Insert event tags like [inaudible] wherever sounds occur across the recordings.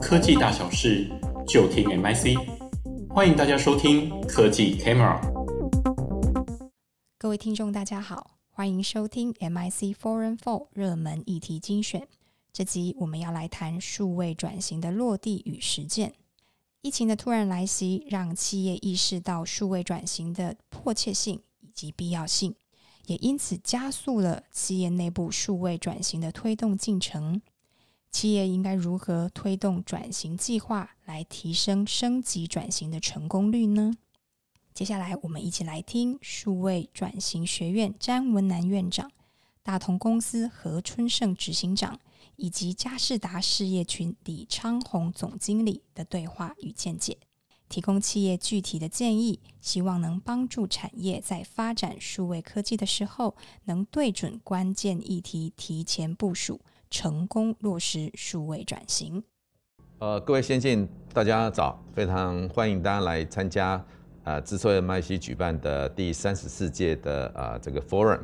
科技大小事就听 MIC，欢迎大家收听科技 Camera。各位听众，大家好，欢迎收听 MIC Foreign Four 热门议题精选。这集我们要来谈数位转型的落地与实践。疫情的突然来袭，让企业意识到数位转型的迫切性以及必要性，也因此加速了企业内部数位转型的推动进程。企业应该如何推动转型计划，来提升升级转型的成功率呢？接下来，我们一起来听数位转型学院詹文南院长、大同公司何春盛执行长以及佳士达事业群李昌宏总经理的对话与见解，提供企业具体的建议，希望能帮助产业在发展数位科技的时候，能对准关键议题，提前部署。成功落实数位转型。呃，各位先进，大家早，非常欢迎大家来参加呃，资策 MIC 举办的第三十四届的啊、呃、这个 Forum。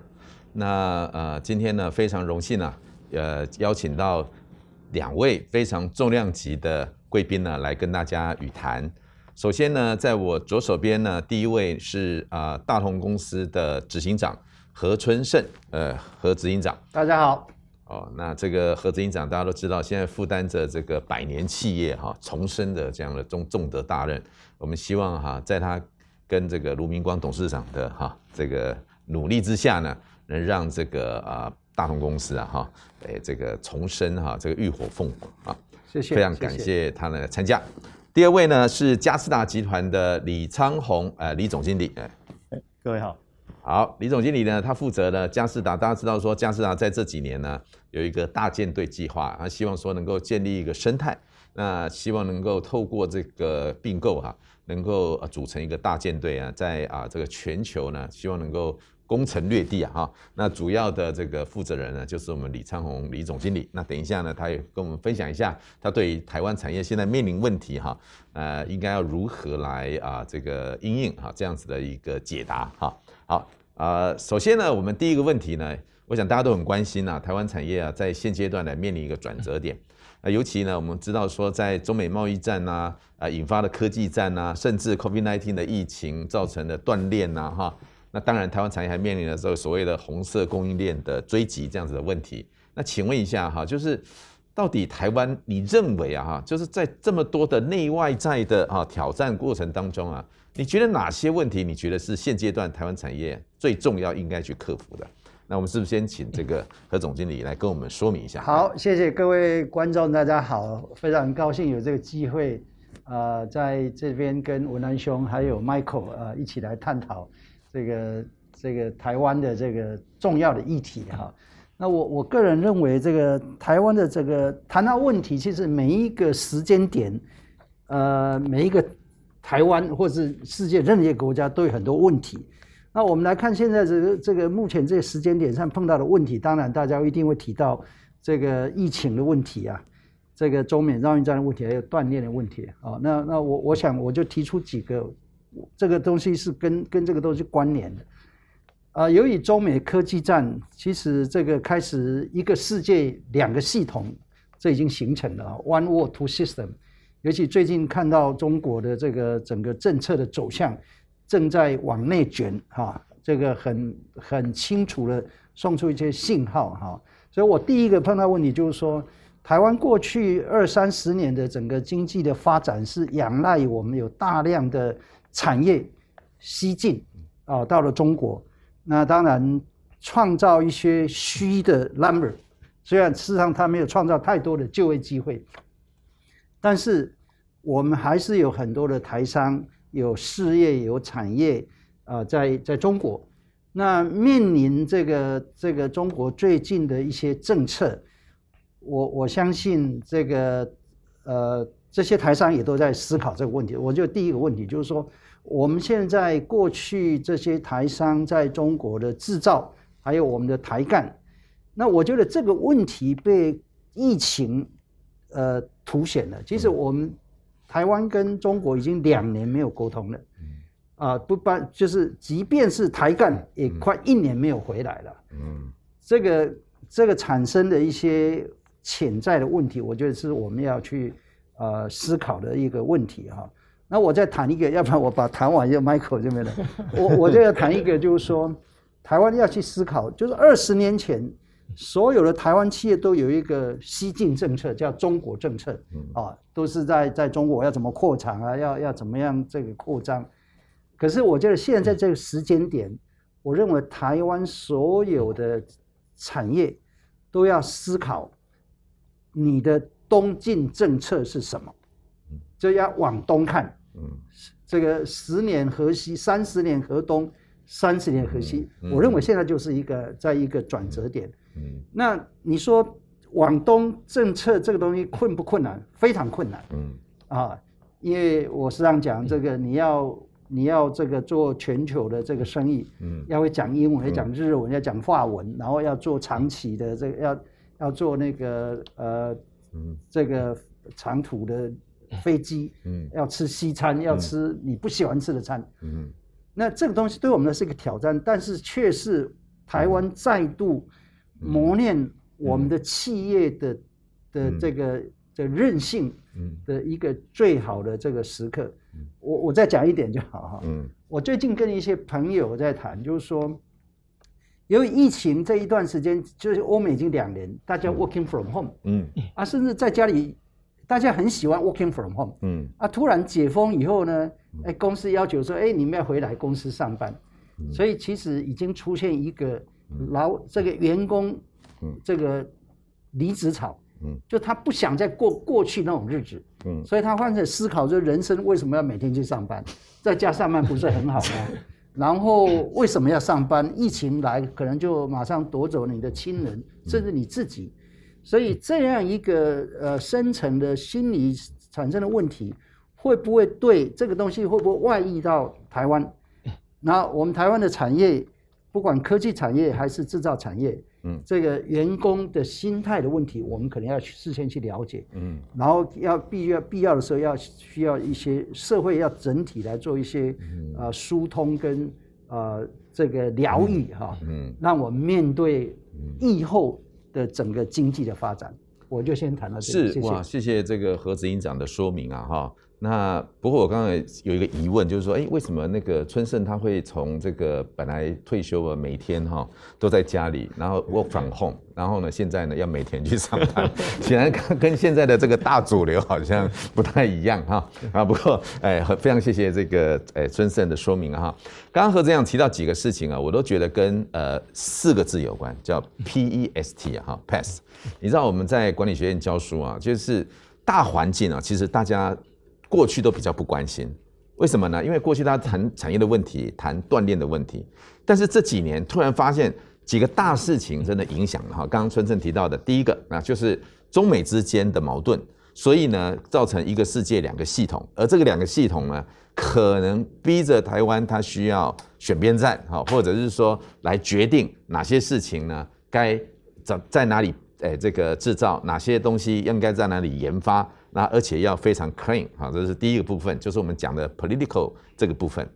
那呃，今天呢非常荣幸啊，呃，邀请到两位非常重量级的贵宾呢来跟大家语谈。首先呢，在我左手边呢，第一位是啊、呃、大同公司的执行长何春盛，呃，何执行长，大家好。哦，那这个何执行长大家都知道，现在负担着这个百年企业哈重生的这样的重重责大任。我们希望哈，在他跟这个卢明光董事长的哈这个努力之下呢，能让这个啊大同公司啊哈哎这个重生哈这个浴火凤凰啊。谢谢，非常感谢他的参加。第二位呢是嘉士达集团的李昌宏呃李总经理哎，各位好。好，李总经理呢，他负责呢佳士达，大家知道说佳士达在这几年呢有一个大舰队计划，他希望说能够建立一个生态，那希望能够透过这个并购哈，能够组成一个大舰队啊，在啊这个全球呢，希望能够攻城略地啊哈。那主要的这个负责人呢，就是我们李昌宏李总经理。那等一下呢，他也跟我们分享一下他对于台湾产业现在面临问题哈，呃，应该要如何来啊这个应应哈这样子的一个解答哈。好，呃，首先呢，我们第一个问题呢，我想大家都很关心啊，台湾产业啊，在现阶段呢面临一个转折点，呃，尤其呢，我们知道说，在中美贸易战呐，啊、引发的科技战呐，甚至 COVID-19 的疫情造成的断链呐，哈，那当然，台湾产业还面临了这个所谓的红色供应链的追击这样子的问题。那请问一下哈，就是到底台湾，你认为啊，哈，就是在这么多的内外在的啊挑战过程当中啊。你觉得哪些问题？你觉得是现阶段台湾产业最重要应该去克服的？那我们是不是先请这个何总经理来跟我们说明一下？好，谢谢各位观众，大家好，非常高兴有这个机会，呃，在这边跟文南兄还有 Michael 呃一起来探讨这个这个台湾的这个重要的议题哈。那我我个人认为，这个台湾的这个谈到问题，其实每一个时间点，呃，每一个。台湾或是世界任何一个国家都有很多问题。那我们来看现在这个这个目前这个时间点上碰到的问题，当然大家一定会提到这个疫情的问题啊，这个中美贸易战的问题，还有断链的问题啊。那那我我想我就提出几个，这个东西是跟跟这个东西关联的。啊，由于中美科技战，其实这个开始一个世界两个系统，这已经形成了 One World Two System。尤其最近看到中国的这个整个政策的走向，正在往内卷哈，这个很很清楚的送出一些信号哈。所以我第一个碰到问题就是说，台湾过去二三十年的整个经济的发展是仰赖我们有大量的产业西进啊，到了中国，那当然创造一些虚的 number，虽然事实上它没有创造太多的就业机会，但是。我们还是有很多的台商，有事业，有产业，啊、在在中国，那面临这个这个中国最近的一些政策，我我相信这个呃这些台商也都在思考这个问题。我就第一个问题就是说，我们现在过去这些台商在中国的制造，还有我们的台干，那我觉得这个问题被疫情呃凸显了。其实我们。台湾跟中国已经两年没有沟通了，啊，不办就是，即便是台干也快一年没有回来了。嗯，这个这个产生的一些潜在的问题，我觉得是我们要去呃思考的一个问题哈。那我再谈一个，要不然我把谈完就 Michael 这边了。我我就要谈一个，就是说台湾要去思考，就是二十年前所有的台湾企业都有一个西进政策，叫中国政策啊，都是在在中国要怎么扩产啊，要要怎么样这个扩张。可是我觉得现在这个时间点，我认为台湾所有的产业都要思考你的东进政策是什么。就要往东看，嗯，这个十年河西，三十年河东，三十年河西。我认为现在就是一个在一个转折点。嗯，那你说往东政策这个东西困不困难？非常困难。嗯，啊，因为我时常讲这个，你要你要这个做全球的这个生意，嗯，要会讲英文，要讲日文，要讲法文，然后要做长期的这个，要要做那个呃，嗯，这个长途的。飞机，嗯，要吃西餐，嗯、要吃你不喜欢吃的餐，嗯，那这个东西对我们来说是一个挑战，但是却是台湾再度磨练我们的企业的、嗯、的这个的韧性的一个最好的这个时刻。嗯、我我再讲一点就好哈，嗯，我最近跟一些朋友在谈，就是说，由于疫情这一段时间，就是欧美已经两年，大家 working from home，嗯，啊，甚至在家里。大家很喜欢 working from home，嗯，啊，突然解封以后呢，哎，公司要求说，哎，你们要回来公司上班，嗯、所以其实已经出现一个劳这个员工，嗯，这个离职潮，嗯，就他不想再过过去那种日子，嗯，所以他开始思考，就人生为什么要每天去上班，[laughs] 在家上班不是很好吗？[laughs] 然后为什么要上班？疫情来可能就马上夺走你的亲人，甚至你自己。所以这样一个呃深层的心理产生的问题，会不会对这个东西会不会外溢到台湾？[laughs] 那我们台湾的产业，不管科技产业还是制造产业，嗯，这个员工的心态的问题，我们可能要事先去了解，嗯，然后要必要必要的时候要需要一些社会要整体来做一些啊疏通跟啊这个疗愈哈，嗯，让我们面对疫后。的整个经济的发展，我就先谈到这里。是哇，谢谢这个何执行长的说明啊，哈。那不过我刚才有一个疑问，就是说，哎，为什么那个春盛他会从这个本来退休了，每天哈都在家里，然后 work from home，然后呢，现在呢要每天去上班，[laughs] 显然跟跟现在的这个大主流好像不太一样哈。啊，不过哎，非常谢谢这个哎春盛的说明哈。刚刚何执行长提到几个事情啊，我都觉得跟呃四个字有关，叫 P E S T 啊哈 Pest。你知道我们在管理学院教书啊，就是大环境啊，其实大家。过去都比较不关心，为什么呢？因为过去他谈产业的问题，谈锻炼的问题，但是这几年突然发现几个大事情真的影响了哈。刚刚春盛提到的第一个啊，就是中美之间的矛盾，所以呢，造成一个世界两个系统，而这个两个系统呢，可能逼着台湾它需要选边站哈，或者是说来决定哪些事情呢，该在在哪里诶这个制造，哪些东西应该在哪里研发。那而且要非常 clean 啊，这是第一个部分，就是我们讲的 political 这个部分。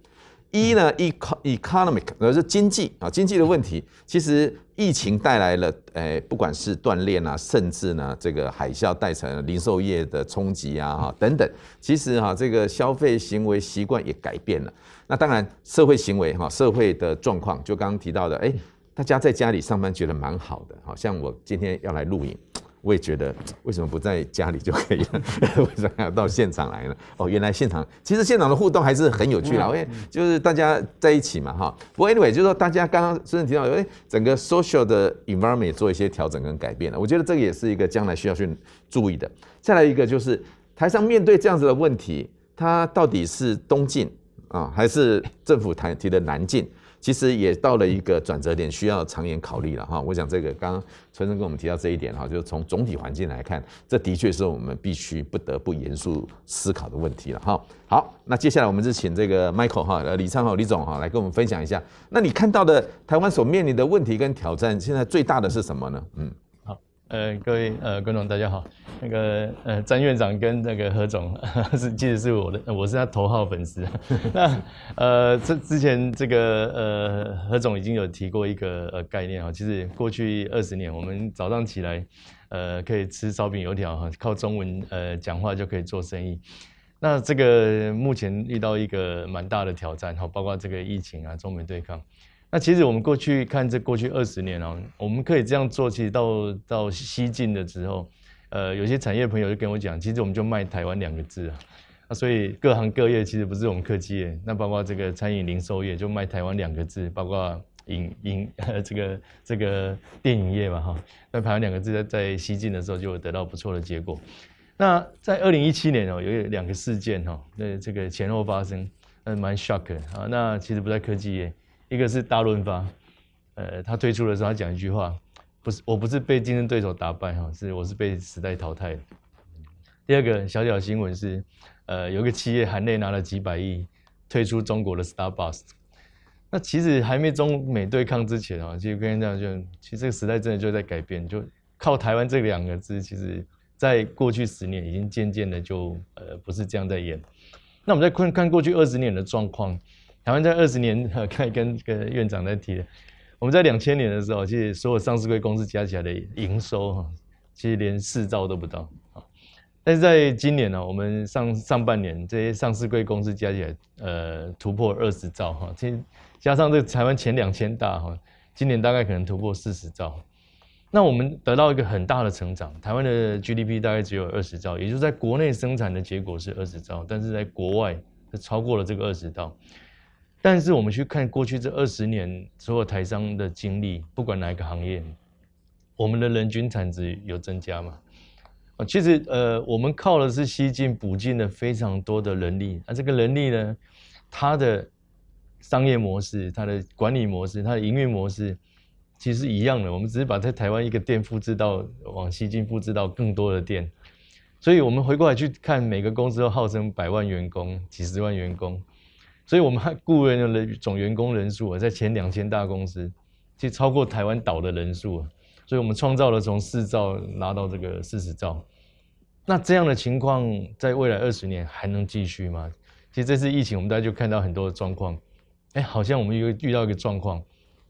一呢，economic，而是经济啊，经济的问题。其实疫情带来了，诶，不管是锻炼啊，甚至呢，这个海啸带成零售业的冲击啊，哈，等等。其实哈，这个消费行为习惯也改变了。那当然，社会行为哈，社会的状况，就刚刚提到的，诶，大家在家里上班觉得蛮好的，好像我今天要来录影。我也觉得，为什么不在家里就可以了？[laughs] 为什么要到现场来呢？哦，原来现场其实现场的互动还是很有趣的，因为就是大家在一起嘛，哈。不过 anyway，就是说大家刚刚甚至提到，哎，整个 social 的 environment 也做一些调整跟改变了。我觉得这个也是一个将来需要去注意的。再来一个就是台上面对这样子的问题，它到底是东进啊，还是政府谈提的南进？其实也到了一个转折点，需要长远考虑了哈。我想这个刚刚春生跟我们提到这一点哈，就是从总体环境来看，这的确是我们必须不得不严肃思考的问题了哈。好，那接下来我们就请这个 Michael 哈，呃，李昌镐李总哈来跟我们分享一下。那你看到的台湾所面临的问题跟挑战，现在最大的是什么呢？嗯。呃，各位呃观众大家好，那个呃詹院长跟那个何总 [laughs] 是其实是我的，我是他头号粉丝。[laughs] 那呃这之前这个呃何总已经有提过一个呃概念哈，其实过去二十年我们早上起来呃，可以吃烧饼油条哈，靠中文呃讲话就可以做生意。那这个目前遇到一个蛮大的挑战哈，包括这个疫情啊，中美对抗。那其实我们过去看这过去二十年哦，我们可以这样做，其实到到西进的时候，呃，有些产业朋友就跟我讲，其实我们就卖台湾两个字啊。那所以各行各业其实不是我们科技业，那包括这个餐饮零售业就卖台湾两个字，包括影影呃这个这个电影业嘛哈，那台湾两个字在在西进的时候就得到不错的结果。那在二零一七年哦，有两个事件哈，那这个前后发生，嗯，蛮 shock 的啊。那其实不在科技业。一个是大润发，呃，他推出的时候，他讲一句话，不是，我不是被竞争对手打败哈，是我是被时代淘汰的。第二个小小新闻是，呃，有个企业含泪拿了几百亿退出中国的 Starbucks。那其实还没中美对抗之前啊，其实跟你讲就，其实这个时代真的就在改变，就靠台湾这两个字，其实在过去十年已经渐渐的就呃不是这样在演。那我们再看看过去二十年的状况。台湾在二十年，[laughs] 看跟跟院长在提的，我们在两千年的时候，其实所有上市柜公司加起来的营收哈，其实连四兆都不到啊。但是在今年呢，我们上上半年这些上市柜公司加起来，呃，突破二十兆哈。其实加上这个台湾前两千大哈，今年大概可能突破四十兆。那我们得到一个很大的成长，台湾的 GDP 大概只有二十兆，也就是在国内生产的结果是二十兆，但是在国外是超过了这个二十兆。但是我们去看过去这二十年所有台商的经历，不管哪一个行业，我们的人均产值有增加吗？啊，其实呃，我们靠的是西进补进了非常多的人力，那这个人力呢，它的商业模式、它的管理模式、它的营运模式，其实一样的。我们只是把在台湾一个店复制到往西进复制到更多的店，所以我们回过来去看，每个公司都号称百万员工、几十万员工。所以，我们雇员的总员工人数啊，在前两千大公司，其实超过台湾岛的人数啊。所以我们创造了从四兆拿到这个四十兆。那这样的情况，在未来二十年还能继续吗？其实这次疫情，我们大家就看到很多的状况。哎，好像我们又遇到一个状况，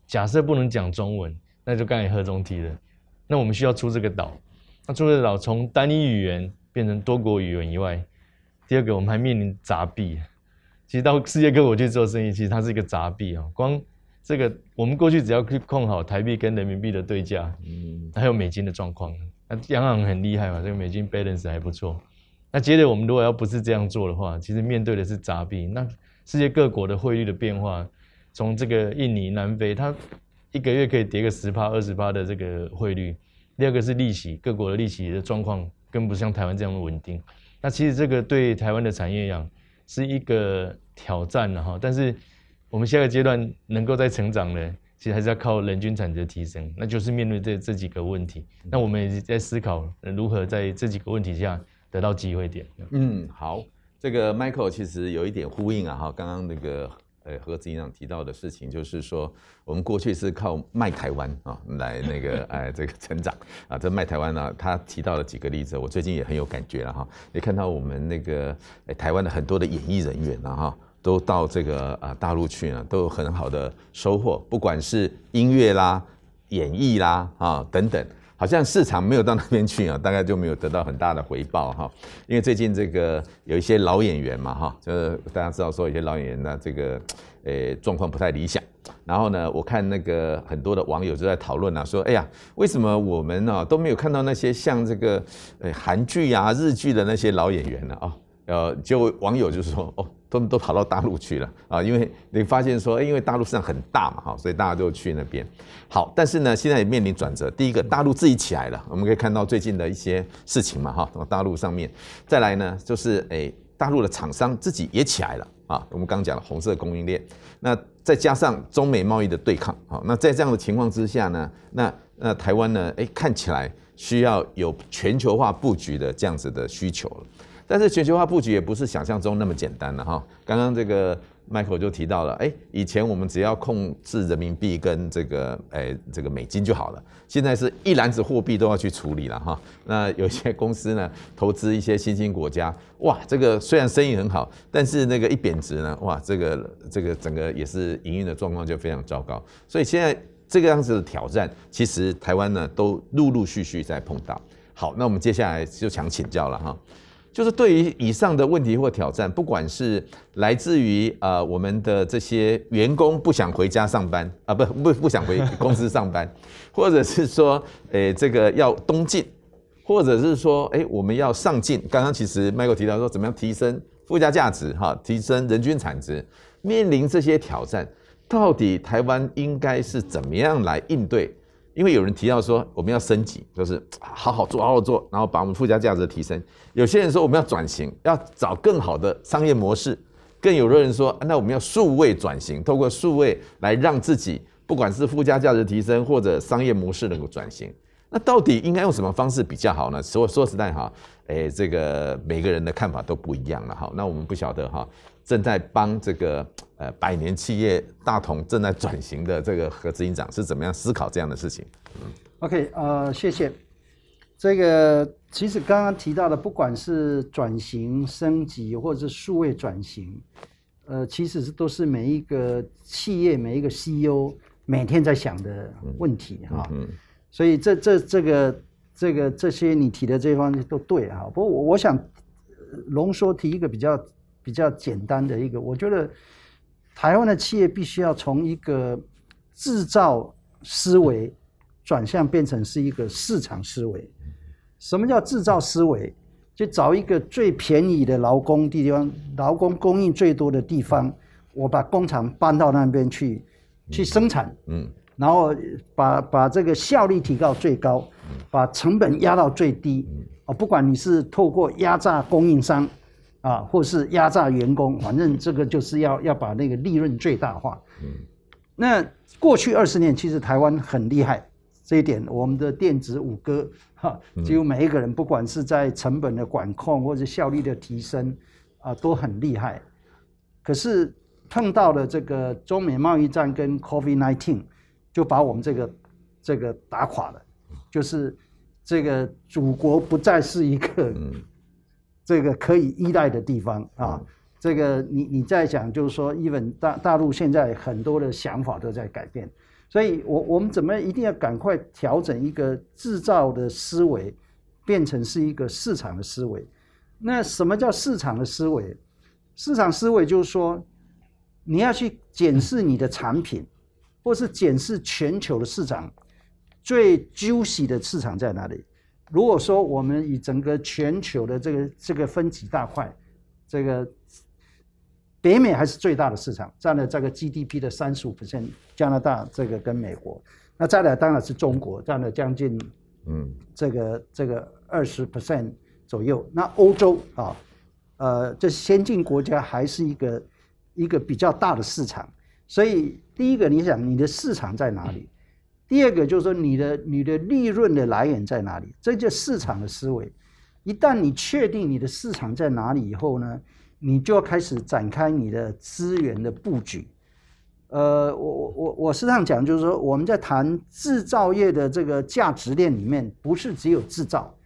假设不能讲中文，那就刚才何总提的，那我们需要出这个岛。那出这个岛，从单一语言变成多国语言以外，第二个，我们还面临杂币。其实到世界各国去做生意，其实它是一个杂币啊。光这个，我们过去只要去控好台币跟人民币的对价，嗯，还有美金的状况，那央行很厉害嘛，这个美金 balance 还不错。那接着我们如果要不是这样做的话，其实面对的是杂币。那世界各国的汇率的变化，从这个印尼、南非，它一个月可以跌个十趴、二十趴的这个汇率。第二个是利息，各国的利息的状况更不像台湾这样的稳定。那其实这个对台湾的产业一样。是一个挑战了哈，但是我们下个阶段能够再成长呢，其实还是要靠人均产值的提升，那就是面对这这几个问题。那我们也在思考如何在这几个问题下得到机会点。嗯，好，这个 Michael 其实有一点呼应啊哈，刚刚那个。呃，何执行长提到的事情，就是说，我们过去是靠卖台湾啊来那个哎这个成长啊，这卖台湾呢，他提到了几个例子，我最近也很有感觉了哈。也看到我们那个哎台湾的很多的演艺人员了哈，都到这个啊大陆去呢，都有很好的收获，不管是音乐啦、演艺啦啊等等。好像市场没有到那边去啊，[laughs] 大概就没有得到很大的回报哈。因为最近这个有一些老演员嘛哈，就是大家知道说有些老演员呢，这个诶状况不太理想。然后呢，我看那个很多的网友就在讨论啊，说哎呀，为什么我们呢都没有看到那些像这个诶韩剧啊、日剧的那些老演员呢？哦，呃，就网友就说 [laughs] 哦。他们都跑到大陆去了啊，因为你发现说，因为大陆市场很大嘛，哈，所以大家都去那边。好，但是呢，现在也面临转折。第一个，大陆自己起来了，我们可以看到最近的一些事情嘛，哈，大陆上面。再来呢，就是诶，大陆的厂商自己也起来了啊。我们刚讲了红色供应链，那再加上中美贸易的对抗，好，那在这样的情况之下呢，那那台湾呢，诶，看起来需要有全球化布局的这样子的需求了。但是全球化布局也不是想象中那么简单的哈。刚刚这个 Michael 就提到了，哎，以前我们只要控制人民币跟这个哎这个美金就好了，现在是一篮子货币都要去处理了哈。那有些公司呢，投资一些新兴国家，哇，这个虽然生意很好，但是那个一贬值呢，哇，这个这个整个也是营运的状况就非常糟糕。所以现在这个样子的挑战，其实台湾呢都陆陆续续在碰到。好，那我们接下来就想请教了哈，就是对于以上的问题或挑战，不管是来自于呃我们的这些员工不想回家上班啊，不不不想回公司上班，[laughs] 或者是说，诶这个要东进，或者是说，诶我们要上进。刚刚其实 Michael 提到说，怎么样提升附加价值哈，提升人均产值，面临这些挑战，到底台湾应该是怎么样来应对？因为有人提到说我们要升级，就是好好做，好好做，然后把我们附加价值提升。有些人说我们要转型，要找更好的商业模式。更有的人说，那我们要数位转型，透过数位来让自己不管是附加价值提升或者商业模式能够转型。那到底应该用什么方式比较好呢？说说实在哈，诶，这个每个人的看法都不一样了哈。那我们不晓得哈。正在帮这个呃百年企业大同正在转型的这个何执行长是怎么样思考这样的事情？嗯，OK，呃，谢谢。这个其实刚刚提到的，不管是转型升级或者是数位转型，呃，其实是都是每一个企业每一个 CEO 每天在想的问题哈。嗯。所以这这这个这个这些你提的这方面都对哈。不过我我想浓缩提一个比较。比较简单的一个，我觉得台湾的企业必须要从一个制造思维转向变成是一个市场思维。什么叫制造思维？就找一个最便宜的劳工地方，劳工供应最多的地方，我把工厂搬到那边去，去生产，嗯，然后把把这个效率提高最高，把成本压到最低，哦，不管你是透过压榨供应商。啊，或是压榨员工，反正这个就是要要把那个利润最大化。嗯，那过去二十年其实台湾很厉害，这一点我们的电子五哥哈，几乎每一个人不管是在成本的管控或者效率的提升啊，都很厉害。可是碰到了这个中美贸易战跟 COVID-19，就把我们这个这个打垮了，就是这个祖国不再是一个。嗯这个可以依赖的地方啊，这个你你在讲，就是说，even 大大陆现在很多的想法都在改变，所以我我们怎么一定要赶快调整一个制造的思维，变成是一个市场的思维。那什么叫市场的思维？市场思维就是说，你要去检视你的产品，或是检视全球的市场最 juicy 的市场在哪里。如果说我们以整个全球的这个这个分几大块，这个北美还是最大的市场，占了这个 GDP 的三十五 percent，加拿大这个跟美国，那再来当然是中国，占了将近嗯这个这个二十 percent 左右。那欧洲啊，呃，这先进国家还是一个一个比较大的市场，所以第一个你想你的市场在哪里？第二个就是说，你的你的利润的来源在哪里？这就市场的思维。一旦你确定你的市场在哪里以后呢，你就要开始展开你的资源的布局。呃，我我我我时常讲，就是说我们在谈制造业的这个价值链里面，不是只有制造。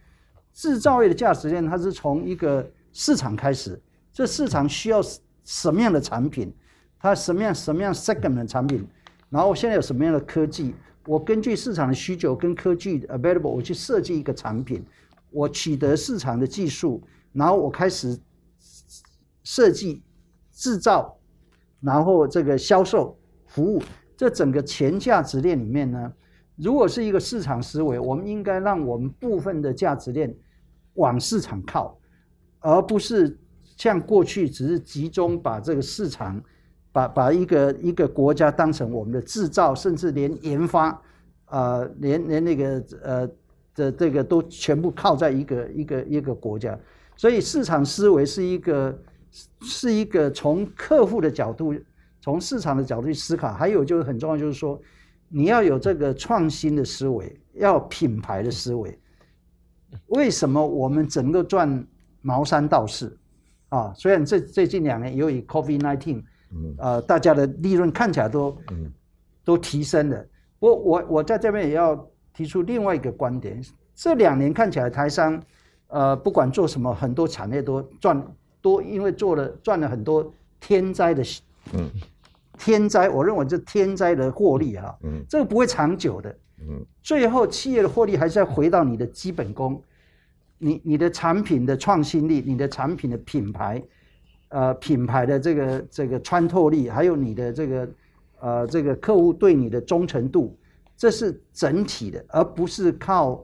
制造业的价值链，它是从一个市场开始，这市场需要什么样的产品？它什么样什么样 segment 的产品？然后现在有什么样的科技？我根据市场的需求跟科技 available，我去设计一个产品，我取得市场的技术，然后我开始设计、制造，然后这个销售、服务，这整个全价值链里面呢，如果是一个市场思维，我们应该让我们部分的价值链往市场靠，而不是像过去只是集中把这个市场。把把一个一个国家当成我们的制造，甚至连研发，呃，连连那个呃的这个都全部靠在一个一个一个国家，所以市场思维是一个是一个从客户的角度，从市场的角度去思考，还有就是很重要，就是说你要有这个创新的思维，要品牌的思维。为什么我们整个赚毛三到四啊？虽然这最近两年由于 COVID-19 COVID-19。呃，大家的利润看起来都都提升了。我我我在这边也要提出另外一个观点：这两年看起来台商，呃，不管做什么，很多产业都赚，都因为做了赚了很多天灾的，嗯，天灾，我认为这天灾的获利哈，嗯，这个不会长久的，嗯，最后企业的获利还是要回到你的基本功，你你的产品的创新力，你的产品的品牌，呃，品牌的这个这个穿透力，还有你的这个呃这个客户对你的忠诚度，这是整体的，而不是靠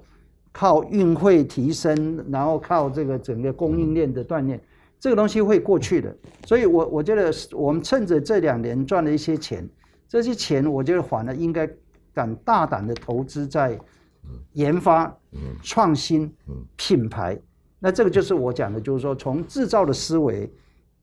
靠运费提升，然后靠这个整个供应链的锻炼。这个东西会过去的，所以我我觉得我们趁着这两年赚了一些钱，这些钱我觉得反而应该敢大胆的投资在研发、创新、品牌。那这个就是我讲的，就是说从制造的思维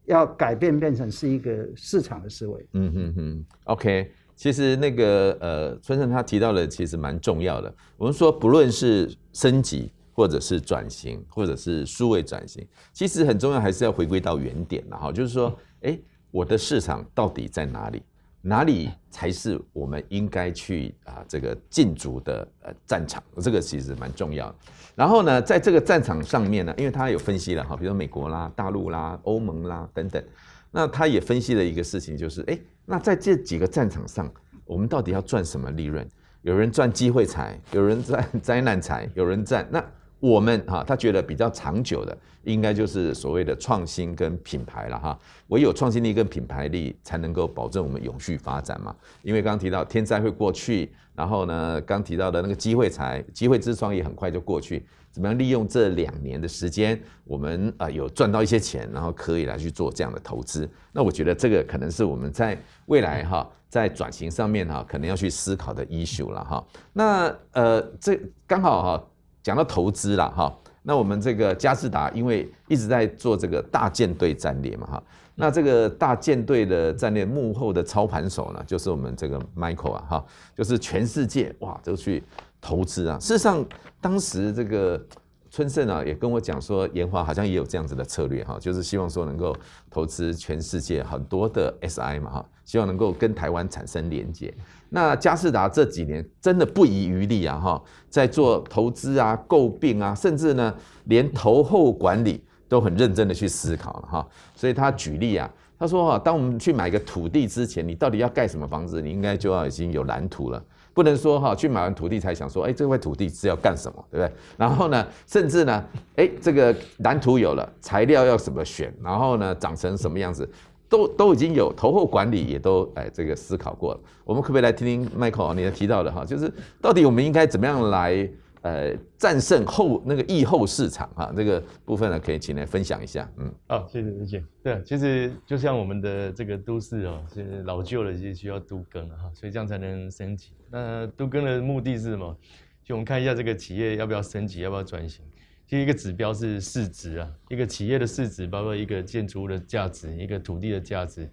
要改变，变成是一个市场的思维。嗯哼哼，OK。其实那个呃，春生他提到的其实蛮重要的。我们说不论是升级。或者是转型，或者是数位转型，其实很重要，还是要回归到原点的哈。就是说，哎，我的市场到底在哪里？哪里才是我们应该去啊这个进驻的呃战场？这个其实蛮重要的。然后呢，在这个战场上面呢，因为他有分析了哈，比如说美国啦、大陆啦、欧盟啦等等，那他也分析了一个事情，就是哎，那在这几个战场上，我们到底要赚什么利润？有人赚机会财，有人赚 [laughs] 灾难财，有人赚那。我们哈，他觉得比较长久的，应该就是所谓的创新跟品牌了哈。唯有创新力跟品牌力，才能够保证我们永续发展嘛。因为刚提到天灾会过去，然后呢，刚提到的那个机会财、机会之窗也很快就过去。怎么样利用这两年的时间，我们啊有赚到一些钱，然后可以来去做这样的投资。那我觉得这个可能是我们在未来哈，在转型上面哈，可能要去思考的 issue 了哈。那呃，这刚好哈。讲到投资了哈，那我们这个嘉士达因为一直在做这个大舰队战略嘛哈，那这个大舰队的战略幕后的操盘手呢，就是我们这个 Michael 啊哈，就是全世界哇都去投资啊。事实上，当时这个春盛啊也跟我讲说，研华好像也有这样子的策略哈，就是希望说能够投资全世界很多的 SI 嘛哈，希望能够跟台湾产生连接。那佳世达这几年真的不遗余力啊，哈，在做投资啊、诟病啊，甚至呢，连投后管理都很认真的去思考了哈。所以他举例啊，他说哈，当我们去买个土地之前，你到底要盖什么房子，你应该就要已经有蓝图了，不能说哈，去买完土地才想说，哎，这块土地是要干什么，对不对？然后呢，甚至呢，哎，这个蓝图有了，材料要怎么选，然后呢，长成什么样子？都都已经有投后管理，也都哎这个思考过了。我们可不可以来听听 Michael 你提到的哈，就是到底我们应该怎么样来呃战胜后那个疫后市场哈？这个部分呢，可以请来分享一下。嗯，好，谢谢谢谢。对，其实就像我们的这个都市哦，是老旧了，就需要都更了哈，所以这样才能升级。那都更的目的是什么？就我们看一下这个企业要不要升级，要不要转型。其实一个指标是市值啊，一个企业的市值，包括一个建筑物的价值，一个土地的价值。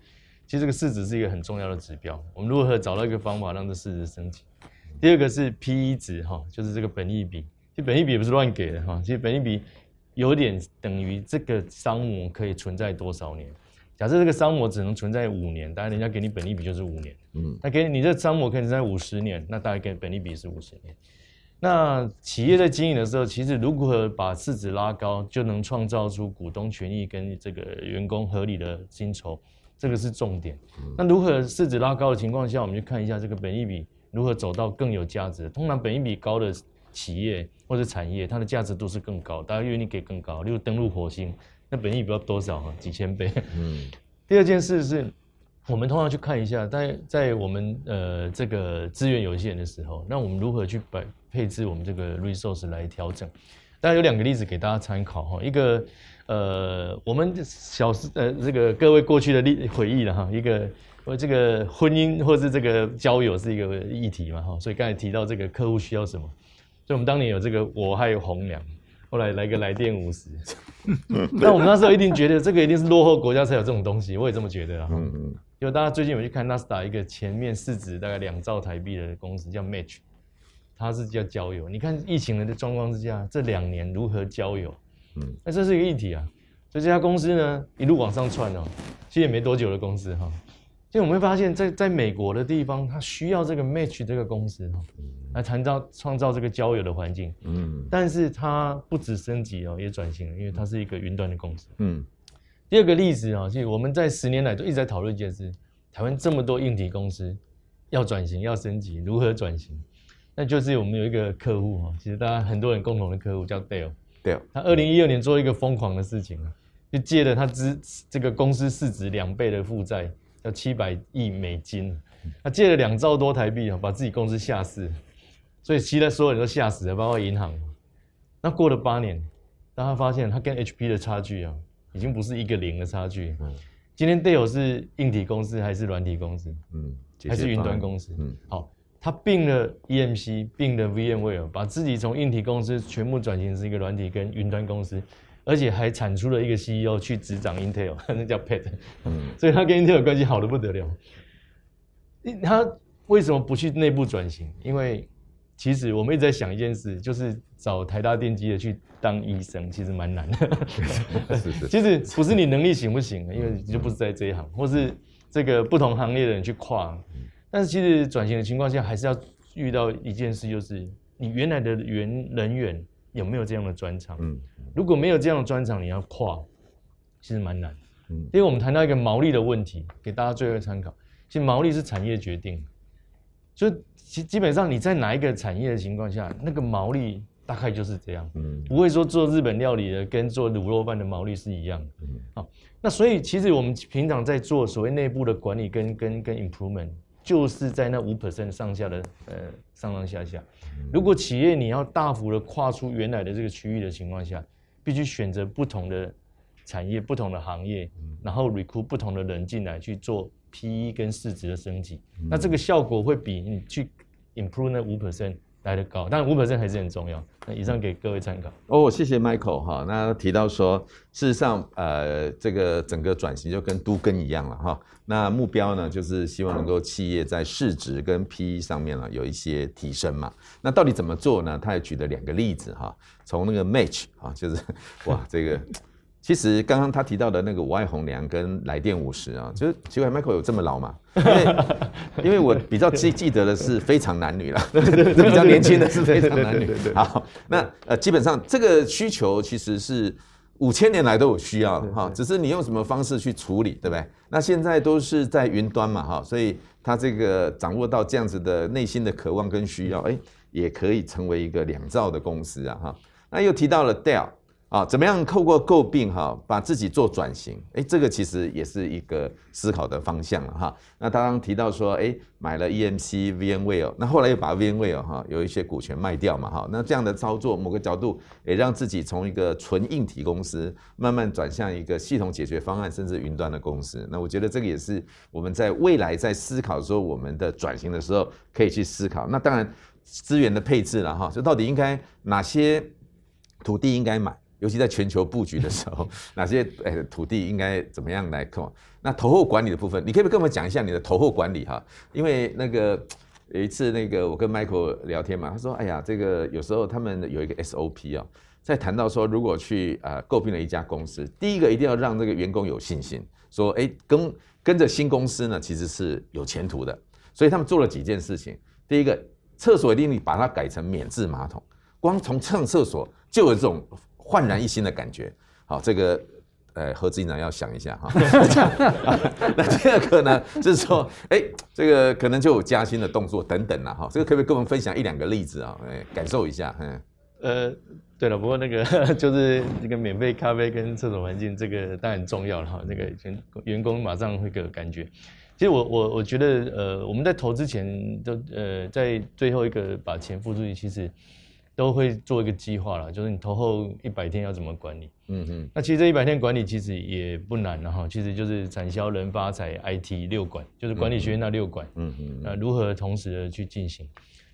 其实这个市值是一个很重要的指标。我们如何找到一个方法让这市值升级？第二个是 PE 值哈，就是这个本益比。其实本益比也不是乱给的哈，其实本益比有点等于这个商模可以存在多少年。假设这个商模只能存在五年，当然人家给你本益比就是五年。嗯，那给你这商模可以存在五十年，那大概给本益比是五十年。那企业在经营的时候，其实如何把市值拉高，就能创造出股东权益跟这个员工合理的薪酬，这个是重点。那如何市值拉高的情况下，我们就看一下这个本益比如何走到更有价值。通常本益比高的企业或者产业，它的价值都是更高，大家愿意给更高。例如登陆火星，那本益比要多少啊？几千倍。嗯。[laughs] 第二件事是。我们通常去看一下，在在我们呃这个资源有限的时候，那我们如何去摆配置我们这个 resource 来调整？当然有两个例子给大家参考哈，一个呃我们小时呃这个各位过去的历回忆了哈，一个我这个婚姻或是这个交友是一个议题嘛哈，所以刚才提到这个客户需要什么，所以我们当年有这个我还有红娘，后来来个来电五十，[laughs] 那我们那时候一定觉得这个一定是落后国家才有这种东西，我也这么觉得啊。嗯嗯。就大家最近有去看纳斯达一个前面市值大概两兆台币的公司叫 Match，它是叫交友。你看疫情的状况之下，这两年如何交友？嗯，那这是一个议题啊。所以这家公司呢一路往上窜哦，其实也没多久的公司哈。所以我们会发现，在在美国的地方，它需要这个 Match 这个公司哈，来创造创造这个交友的环境。嗯，但是它不止升级哦，也转型了，因为它是一个云端的公司。嗯。第二个例子啊，其实我们在十年来都一直在讨论一件事：台湾这么多硬体公司要转型、要升级，如何转型？那就是我们有一个客户哈，其实大家很多人共同的客户叫 Dell。Dell，他二零一二年做一个疯狂的事情啊，就借了他资这个公司市值两倍的负债，要七百亿美金，他借了两兆多台币啊，把自己公司吓死，所以其他所有人都吓死了，包括银行。那过了八年，当他发现他跟 HP 的差距啊，已经不是一个零的差距。嗯，今天 Dell 是硬体公司还是软体公司？嗯，还是云端公司？嗯，好，他并了 EMC，并了 VMware，把自己从硬体公司全部转型成一个软体跟云端公司，而且还产出了一个 CEO 去执掌 Intel，[laughs] 那叫 Pat。嗯，所以他跟 Intel 关系好的不得了。他为什么不去内部转型？因为其实我们一直在想一件事，就是找台大电机的去当医生，其实蛮难的。[laughs] 是是。其实不是你能力行不行，因为你就不是在这一行，或是这个不同行业的人去跨。但是其实转型的情况下，还是要遇到一件事，就是你原来的原人员有没有这样的专长。嗯。如果没有这样的专长，你要跨，其实蛮难。嗯。因为我们谈到一个毛利的问题，给大家最后参考。其实毛利是产业决定。就基基本上你在哪一个产业的情况下，那个毛利大概就是这样，嗯，不会说做日本料理的跟做卤肉饭的毛利是一样的，嗯，好，那所以其实我们平常在做所谓内部的管理跟跟跟 improvement，就是在那五 percent 上下的呃上上下下。如果企业你要大幅的跨出原来的这个区域的情况下，必须选择不同的产业、不同的行业，然后 recruit 不同的人进来去做。P/E 跟市值的升级，那这个效果会比你去 improve 那五 percent 来得高，但五 percent 还是很重要。那以上给各位参考。哦，谢谢 Michael 哈。那提到说，事实上，呃，这个整个转型就跟都更一样了哈。那目标呢，就是希望能够企业在市值跟 P/E 上面呢有一些提升嘛。那到底怎么做呢？他也举了两个例子哈，从那个 Match 啊，就是哇这个。其实刚刚他提到的那个我爱红娘跟来电五十啊，就是奇怪，Michael 有这么老吗？[laughs] 因为因为我比较记记得的是非常男女了，[laughs] 比较年轻的是非常男女。好，那呃基本上这个需求其实是五千年来都有需要哈，只是你用什么方式去处理，对不对？那现在都是在云端嘛哈，所以他这个掌握到这样子的内心的渴望跟需要，哎，也可以成为一个两兆的公司啊哈。那又提到了 Dell。啊，怎么样透过诟病哈，把自己做转型？哎，这个其实也是一个思考的方向了哈。那刚刚提到说，哎，买了 EMC、VMware，那后来又把 VMware 哈有一些股权卖掉嘛哈。那这样的操作，某个角度也让自己从一个纯硬体公司，慢慢转向一个系统解决方案，甚至云端的公司。那我觉得这个也是我们在未来在思考说我们的转型的时候可以去思考。那当然资源的配置了哈，就到底应该哪些土地应该买？尤其在全球布局的时候，[laughs] 哪些呃土地应该怎么样来控？那投后管理的部分，你可以不跟我们讲一下你的投后管理哈？因为那个有一次那个我跟 Michael 聊天嘛，他说：“哎呀，这个有时候他们有一个 SOP 啊，在谈到说如果去呃购并了一家公司，第一个一定要让这个员工有信心，说哎跟跟着新公司呢其实是有前途的。所以他们做了几件事情，第一个厕所一定把它改成免治马桶，光从上厕所就有这种。焕然一新的感觉，好，这个呃，何执行长要想一下哈。[laughs] 那第二个呢，就是说，哎，这个可能就有加薪的动作等等了哈。这个可不可以跟我们分享一两个例子啊？哎，感受一下。嗯，呃，对了，不过那个 [laughs] 就是这个免费咖啡跟厕所环境，这个当然重要了哈。那个员员工马上会有感觉。其实我我我觉得，呃，我们在投之前都呃，在最后一个把钱付出去，其实。都会做一个计划了，就是你投后一百天要怎么管理。嗯嗯。那其实这一百天管理其实也不难了哈，其实就是产销人发财 IT 六管，就是管理学院那六管。嗯嗯。那如何同时的去进行？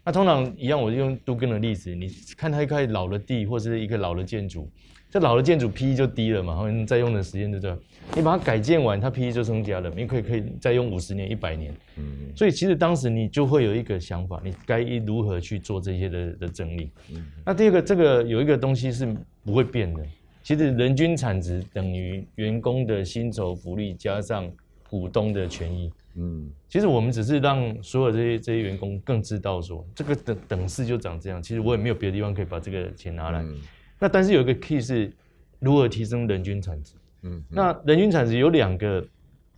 那通常一样，我就用都更的例子，你看它一块老的地或者是一个老的建筑。这老的建筑 P E 就低了嘛，然后你再用的时间就这样，你把它改建完，它 P E 就增加了，你可以可以再用五十年、一百年。嗯，所以其实当时你就会有一个想法，你该如何去做这些的的整理。嗯，那第二个，这个有一个东西是不会变的，其实人均产值等于员工的薪酬福利加上股东的权益。嗯，其实我们只是让所有这些这些员工更知道说，这个等等式就长这样。其实我也没有别的地方可以把这个钱拿来。嗯那但是有一个 key 是如何提升人均产值。嗯，那人均产值有两个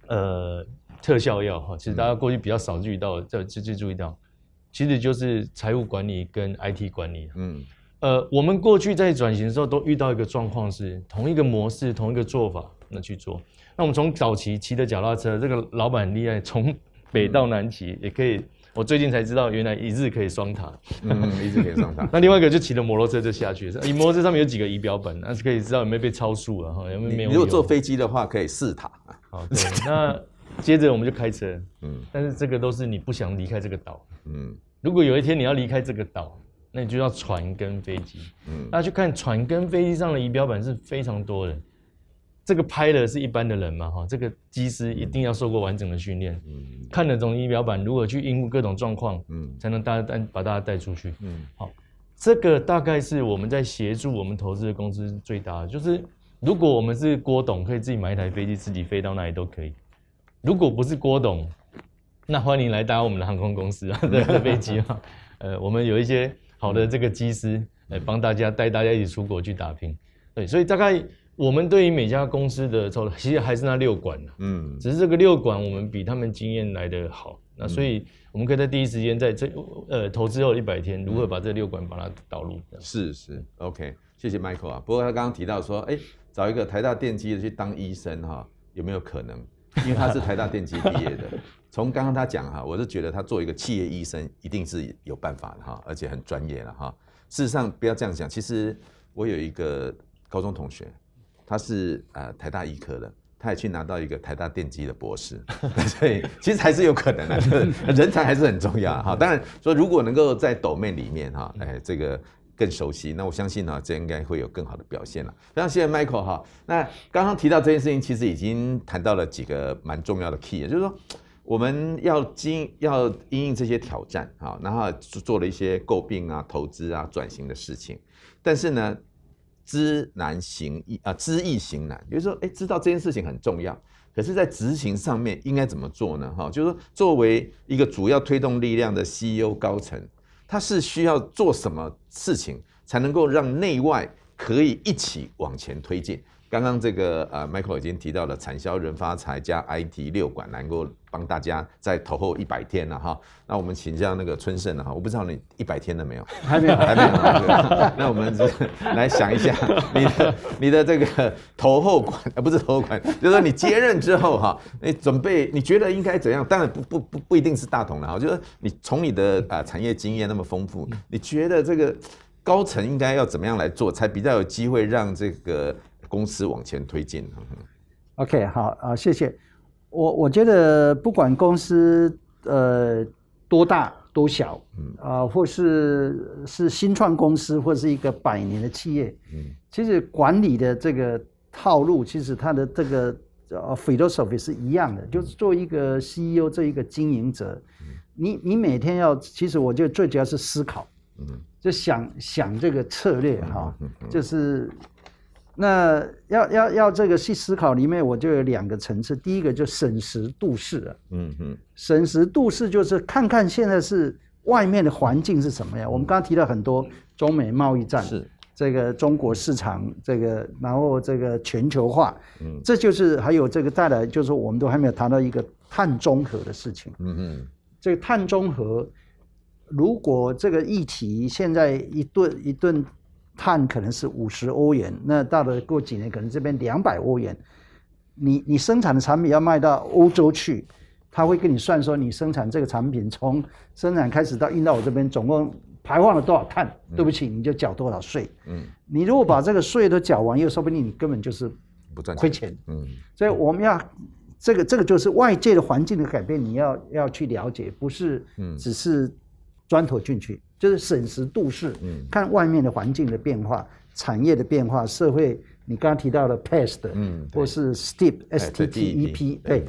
呃特效药哈，其实大家过去比较少注意到，这这这注意到，其实就是财务管理跟 IT 管理。嗯，呃，我们过去在转型的时候都遇到一个状况是同一个模式、同一个做法那去做。那我们从早期骑的脚踏车，这个老板很厉害，从北到南骑也可以。我最近才知道，原来一日可以双塔。嗯，一日可以双塔。[laughs] 那另外一个就骑着摩托车就下去了，你摩托车上面有几个仪表板，那是可以知道有没有被超速了哈，有没有？如果坐飞机的话，可以四塔。好，对，那。接着我们就开车，嗯，但是这个都是你不想离开这个岛，嗯，如果有一天你要离开这个岛，那你就要船跟飞机，嗯，大家去看船跟飞机上的仪表板是非常多的，这个拍的是一般的人嘛，哈，这个机师一定要受过完整的训练，嗯，看得懂仪表板，如何去应付各种状况，嗯，才能大家带把大家带出去，嗯，好，这个大概是我们在协助我们投资的公司最大的，就是如果我们是郭董，可以自己买一台飞机，自己飞到哪里都可以。如果不是郭董，那欢迎来搭我们的航空公司啊的 [laughs] 飞机啊。呃，我们有一些好的这个机师来帮大家带大家一起出国去打拼。对，所以大概我们对于每家公司的操作，其实还是那六管，嗯，只是这个六管我们比他们经验来得好。那所以我们可以在第一时间在这呃投资后一百天，如何把这六管把它导入？是是，OK，谢谢 Michael 啊。不过他刚刚提到说，哎，找一个台大电机的去当医生哈，有没有可能？因为他是台大电机毕业的，[laughs] 从刚刚他讲哈，我是觉得他做一个企业医生一定是有办法的哈，而且很专业了哈。事实上不要这样讲，其实我有一个高中同学，他是呃台大医科的，他也去拿到一个台大电机的博士，[laughs] 所以其实还是有可能的，[laughs] 人才还是很重要哈。当然说如果能够在 domain 里面哈，哎这个。更熟悉，那我相信呢，这应该会有更好的表现了。非常谢谢 Michael 哈。那刚刚提到这件事情，其实已经谈到了几个蛮重要的 key，就是说我们要经要因应这些挑战啊，然后做了一些诟病啊、投资啊、转型的事情。但是呢，知难行易啊，知易行难，就是说，哎，知道这件事情很重要，可是，在执行上面应该怎么做呢？哈，就是说，作为一个主要推动力量的 CEO 高层。他是需要做什么事情才能够让内外可以一起往前推进？刚刚这个呃，Michael 已经提到了产销人发财加 IT 六管能够帮大家在投后一百天了哈。那我们请教那个春盛了哈，我不知道你一百天了没有？还没有，还没有。那我们来想一下，[laughs] 你的你的这个投后管啊，不是投后管，就是说你接任之后哈，你准备你觉得应该怎样？当然不不不不一定是大同了哈，就是你从你的啊产业经验那么丰富，你觉得这个高层应该要怎么样来做，才比较有机会让这个。公司往前推进。OK，好啊，谢谢。我我觉得不管公司呃多大多小，嗯啊，或是是新创公司，或是一个百年的企业，嗯，其实管理的这个套路，其实它的这个呃 philosophy 是一样的，就是做一个 CEO 这一个经营者，你你每天要，其实我觉得最主要是思考，嗯，就想想这个策略哈，就是。那要要要这个去思考里面，我就有两个层次。第一个就审时度势啊，嗯嗯，审时度势就是看看现在是外面的环境是什么样。我们刚刚提到很多中美贸易战，是。这个中国市场这个，然后这个全球化，嗯，这就是还有这个带来，就是我们都还没有谈到一个碳中和的事情，嗯嗯，这个碳中和，如果这个议题现在一顿一顿。碳可能是五十欧元，那到了过几年可能这边两百欧元。你你生产的产品要卖到欧洲去，他会跟你算说，你生产这个产品从生产开始到运到我这边，总共排放了多少碳？嗯、对不起，你就缴多少税。嗯，你如果把这个税都缴完，又说不定你根本就是不赚钱。亏钱。嗯，所以我们要这个这个就是外界的环境的改变，你要要去了解，不是只是钻头进去。就是审时度势，嗯，看外面的环境的变化、产业的变化、社会，你刚刚提到的 past，嗯，或是 STEP、S T T E P，对，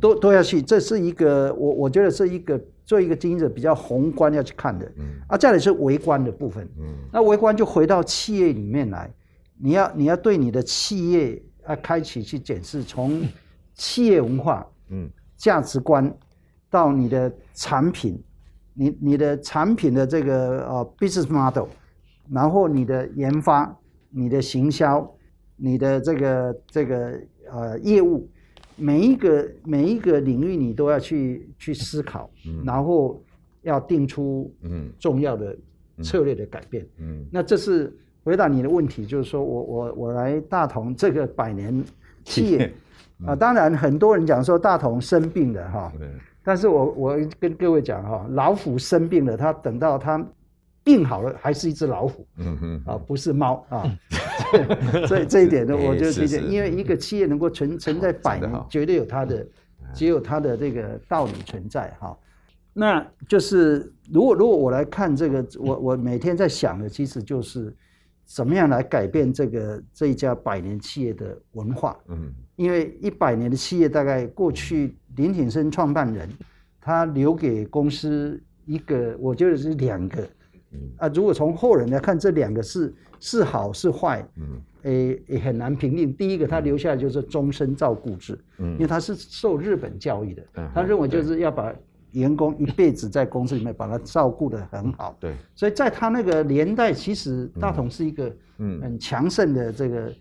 都都要去。这是一个我我觉得是一个做一个经营者比较宏观要去看的，嗯，啊，再来是微观的部分，嗯，那微观就回到企业里面来，你要你要对你的企业啊开启去检视，从企业文化，嗯，价值观到你的产品。你你的产品的这个呃 business model，然后你的研发、你的行销、你的这个这个呃业务，每一个每一个领域你都要去去思考，嗯、然后要定出嗯。重要的策略的改变。嗯，嗯。那这是回答你的问题，就是说我我我来大同这个百年企业、[laughs] 嗯、啊，当然很多人讲说大同生病了哈，对但是我我跟各位讲哈，老虎生病了，它等到它。病好了，还是一只老虎，啊，不是猫啊，[laughs] 所以这一点呢，[laughs] 我就理解，因为一个企业能够存存在百年，绝对有它的，只有它的这个道理存在哈。那就是如果如果我来看这个，我我每天在想的，其实就是怎么样来改变这个这一家百年企业的文化，嗯，因为一百年的企业，大概过去林挺生创办人他留给公司一个，我觉得是两个。啊，如果从后人来看，这两个是是好是坏，嗯，诶也很难评定。第一个，他留下来就是终身照顾制，嗯，因为他是受日本教育的，他认为就是要把员工一辈子在公司里面把他照顾得很好，对。所以在他那个年代，其实大同是一个嗯很强盛的这个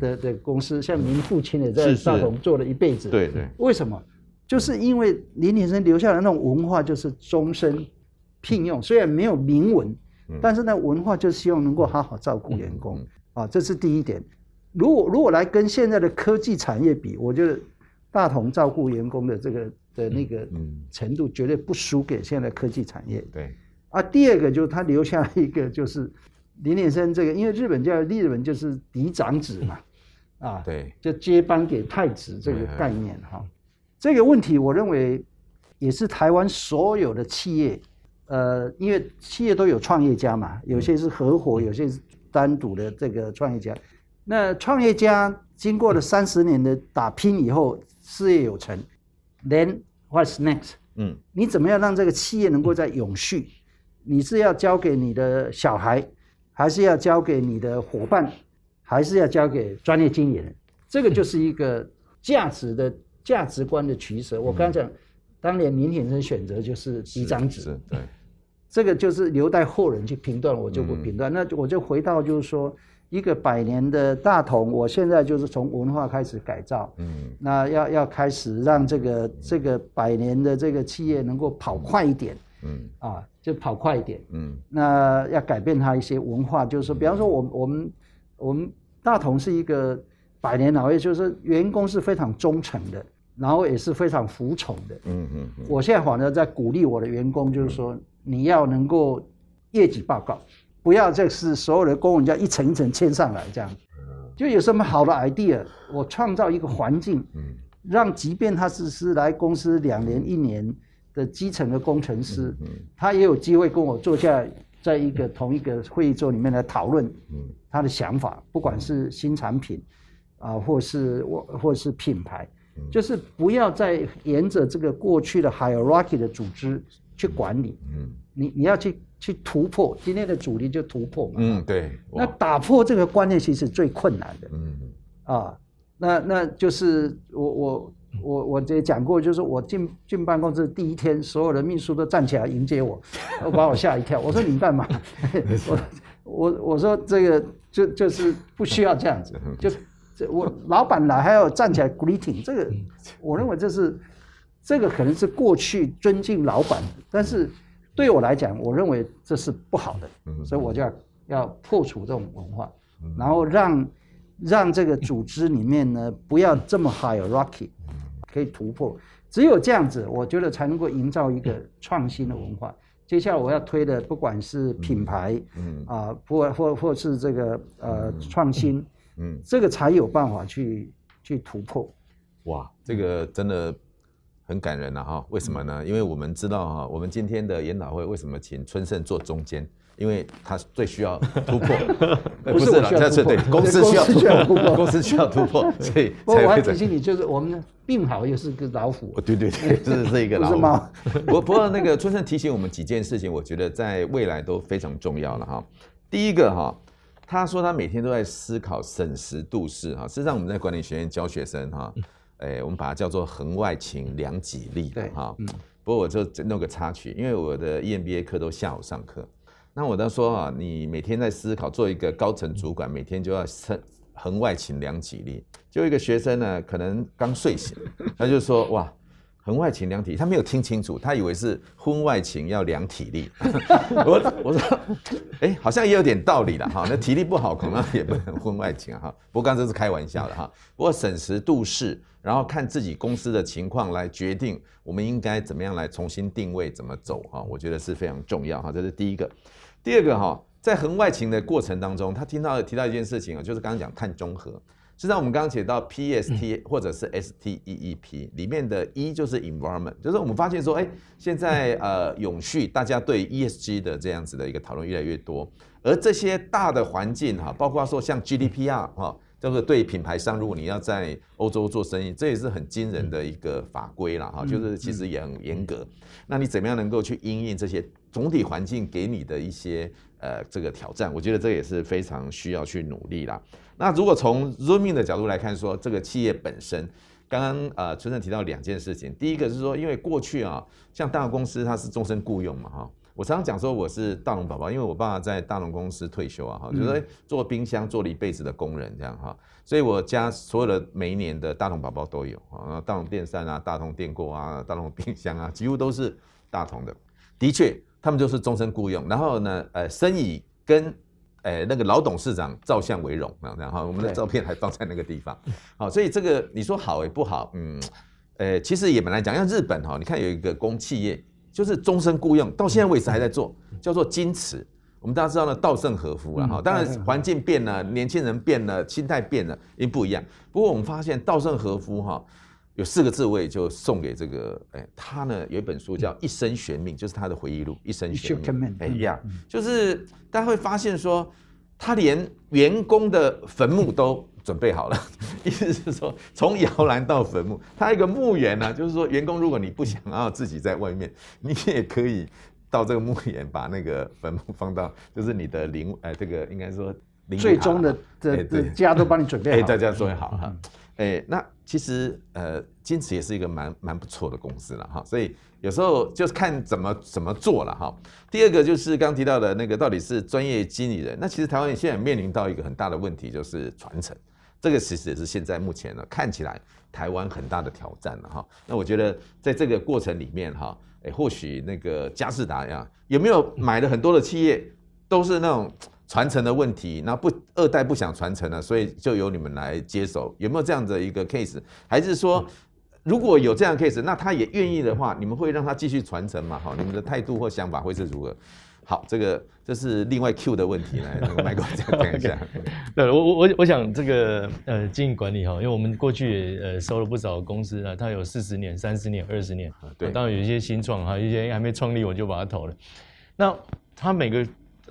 的的公司，像您父亲也在大同做了一辈子，对对。为什么？就是因为林挺生留下来那种文化，就是终身。聘用虽然没有明文，但是呢，文化就是希望能够好好照顾员工啊，这是第一点。如果如果来跟现在的科技产业比，我觉得大同照顾员工的这个的那个程度绝对不输给现在的科技产业。对啊，第二个就是他留下一个就是林挺生这个，因为日本叫日本就是嫡长子嘛，啊，对，就接班给太子这个概念哈。这个问题我认为也是台湾所有的企业。呃，因为企业都有创业家嘛，有些是合伙，有些是单独的这个创业家。那创业家经过了三十年的打拼以后，事业有成，then what's next？嗯，你怎么样让这个企业能够在永续？你是要交给你的小孩，还是要交给你的伙伴，还是要交给专业经理人？这个就是一个价值的价值观的取舍。我刚才讲。当年林挺生选择就是一张纸，对，这个就是留待后人去评断，我就不评断。嗯、那我就回到就是说，一个百年的大同，我现在就是从文化开始改造，嗯，那要要开始让这个这个百年的这个企业能够跑快一点，嗯，啊，就跑快一点，嗯，那要改变它一些文化，就是说，比方说我们我们我们大同是一个百年老业，就是员工是非常忠诚的。然后也是非常服从的，嗯嗯，我现在反而在鼓励我的员工，就是说你要能够业绩报告，不要就是所有的公文要一层一层签上来这样，就有什么好的 idea，我创造一个环境，嗯。让即便他只是来公司两年一年的基层的工程师，他也有机会跟我坐下，在一个同一个会议桌里面来讨论，他的想法，不管是新产品啊，或是我或是品牌。就是不要再沿着这个过去的 hierarchy 的组织去管理，嗯，你你要去去突破，今天的主题就突破嘛，嗯，对，那打破这个观念其实最困难的，嗯，啊，那那就是我我我我也讲过，就是我进进办公室第一天，所有的秘书都站起来迎接我，我把我吓一跳，我说你干嘛？[laughs] 我我我说这个就就是不需要这样子，就。这我老板来还要站起来 greeting，这个我认为这是这个可能是过去尊敬老板，但是对我来讲，我认为这是不好的，所以我就要要破除这种文化，然后让让这个组织里面呢不要这么 hierarchy，可以突破，只有这样子，我觉得才能够营造一个创新的文化。接下来我要推的，不管是品牌，嗯啊，或或或是这个呃创新。嗯，这个才有办法去去突破。哇，这个真的很感人了、啊、哈！为什么呢？因为我们知道哈，我们今天的研讨会为什么请春盛坐中间？因为他最 [laughs] 需要突破。不是了，这是对公司需要突破，[laughs] 公司需要突破，[laughs] 所以。我我还提醒你，就是我们病好又是个老虎。对对对，这是一个老虎。不是吗？不不过那个春盛提醒我们几件事情，我觉得在未来都非常重要了哈。第一个哈。他说他每天都在思考审时度势哈，事实上我们在管理学院教学生哈，哎，我们把它叫做横外情，两己力哈。不过我就弄个插曲，因为我的 EMBA 课都下午上课，那我都说啊，你每天在思考，做一个高层主管，每天就要审横外勤量体力，就一个学生呢，可能刚睡醒，他就说哇。婚外情量体，他没有听清楚，他以为是婚外情要量体力。[laughs] 我我说，哎、好像也有点道理了哈。那体力不好，可能也不能婚外情哈。不过刚才是开玩笑的哈。不过审时度势，然后看自己公司的情况来决定，我们应该怎么样来重新定位，怎么走哈。我觉得是非常重要哈。这是第一个。第二个哈，在横外情的过程当中，他听到提到一件事情啊，就是刚刚讲碳中和。实际上，我们刚刚写到 P S T 或者是 S T E E P 里面的 E 就是 environment，就是我们发现说，哎，现在呃永续，大家对 E S G 的这样子的一个讨论越来越多，而这些大的环境哈，包括说像 G D P R 哈，这个对品牌商，如果你要在欧洲做生意，这也是很惊人的一个法规了哈，就是其实也很严格。那你怎么样能够去应应这些总体环境给你的一些呃这个挑战？我觉得这也是非常需要去努力啦。那如果从 Zoom In 的角度来看，说这个企业本身，刚刚呃春盛提到两件事情，第一个是说，因为过去啊，像大龙公司它是终身雇佣嘛哈，我常常讲说我是大龙宝宝，因为我爸爸在大龙公司退休啊哈，就是做冰箱做了一辈子的工人这样哈，所以我家所有的每一年的大龙宝宝都有啊，大龙电扇啊，大同电锅啊，大龙冰箱啊，几乎都是大同的，的确他们就是终身雇佣，然后呢，呃，生以跟呃，那个老董事长照相为荣，啊，然后，我们的照片还放在那个地方，[laughs] 好，所以这个你说好也不好，嗯，呃，其实也本来讲，像日本哈，你看有一个公企业，就是终身雇佣，到现在为止还在做，叫做金瓷，我们大家知道呢，稻盛和夫了哈，当然环境变了，年轻人变了，心态变了，因不一样。不过我们发现稻盛和夫哈。有四个字，我也就送给这个，哎，他呢有一本书叫《一生悬命》，就是他的回忆录《一生悬命》。哎呀，就是大家会发现说，他连员工的坟墓都准备好了，[laughs] 意思是说，从摇篮到坟墓，他一个墓园呢，就是说，员工如果你不想要自己在外面，你也可以到这个墓园把那个坟墓放到，就是你的灵，哎，这个应该说最终的的的家都帮你准备好，哎，大家准备好哈。哎，那其实呃，金池也是一个蛮蛮不错的公司了哈，所以有时候就是看怎么怎么做了哈。第二个就是刚提到的那个，到底是专业经理人。那其实台湾现在面临到一个很大的问题，就是传承，这个其实也是现在目前呢看起来台湾很大的挑战了哈。那我觉得在这个过程里面哈，哎，或许那个嘉士达呀，有没有买了很多的企业，都是那种。传承的问题，那不二代不想传承了，所以就由你们来接手，有没有这样的一个 case？还是说，如果有这样的 case，那他也愿意的话，你们会让他继续传承嘛？好，你们的态度或想法会是如何？好，这个这是另外 Q 的问题来，[laughs] 那个 Michael 讲一下。对，我我我我想这个呃经营管理哈，因为我们过去也呃收了不少公司啊，它有四十年、三十年、二十年，对，当然有一些新创哈，一些还没创立我就把它投了。那他每个。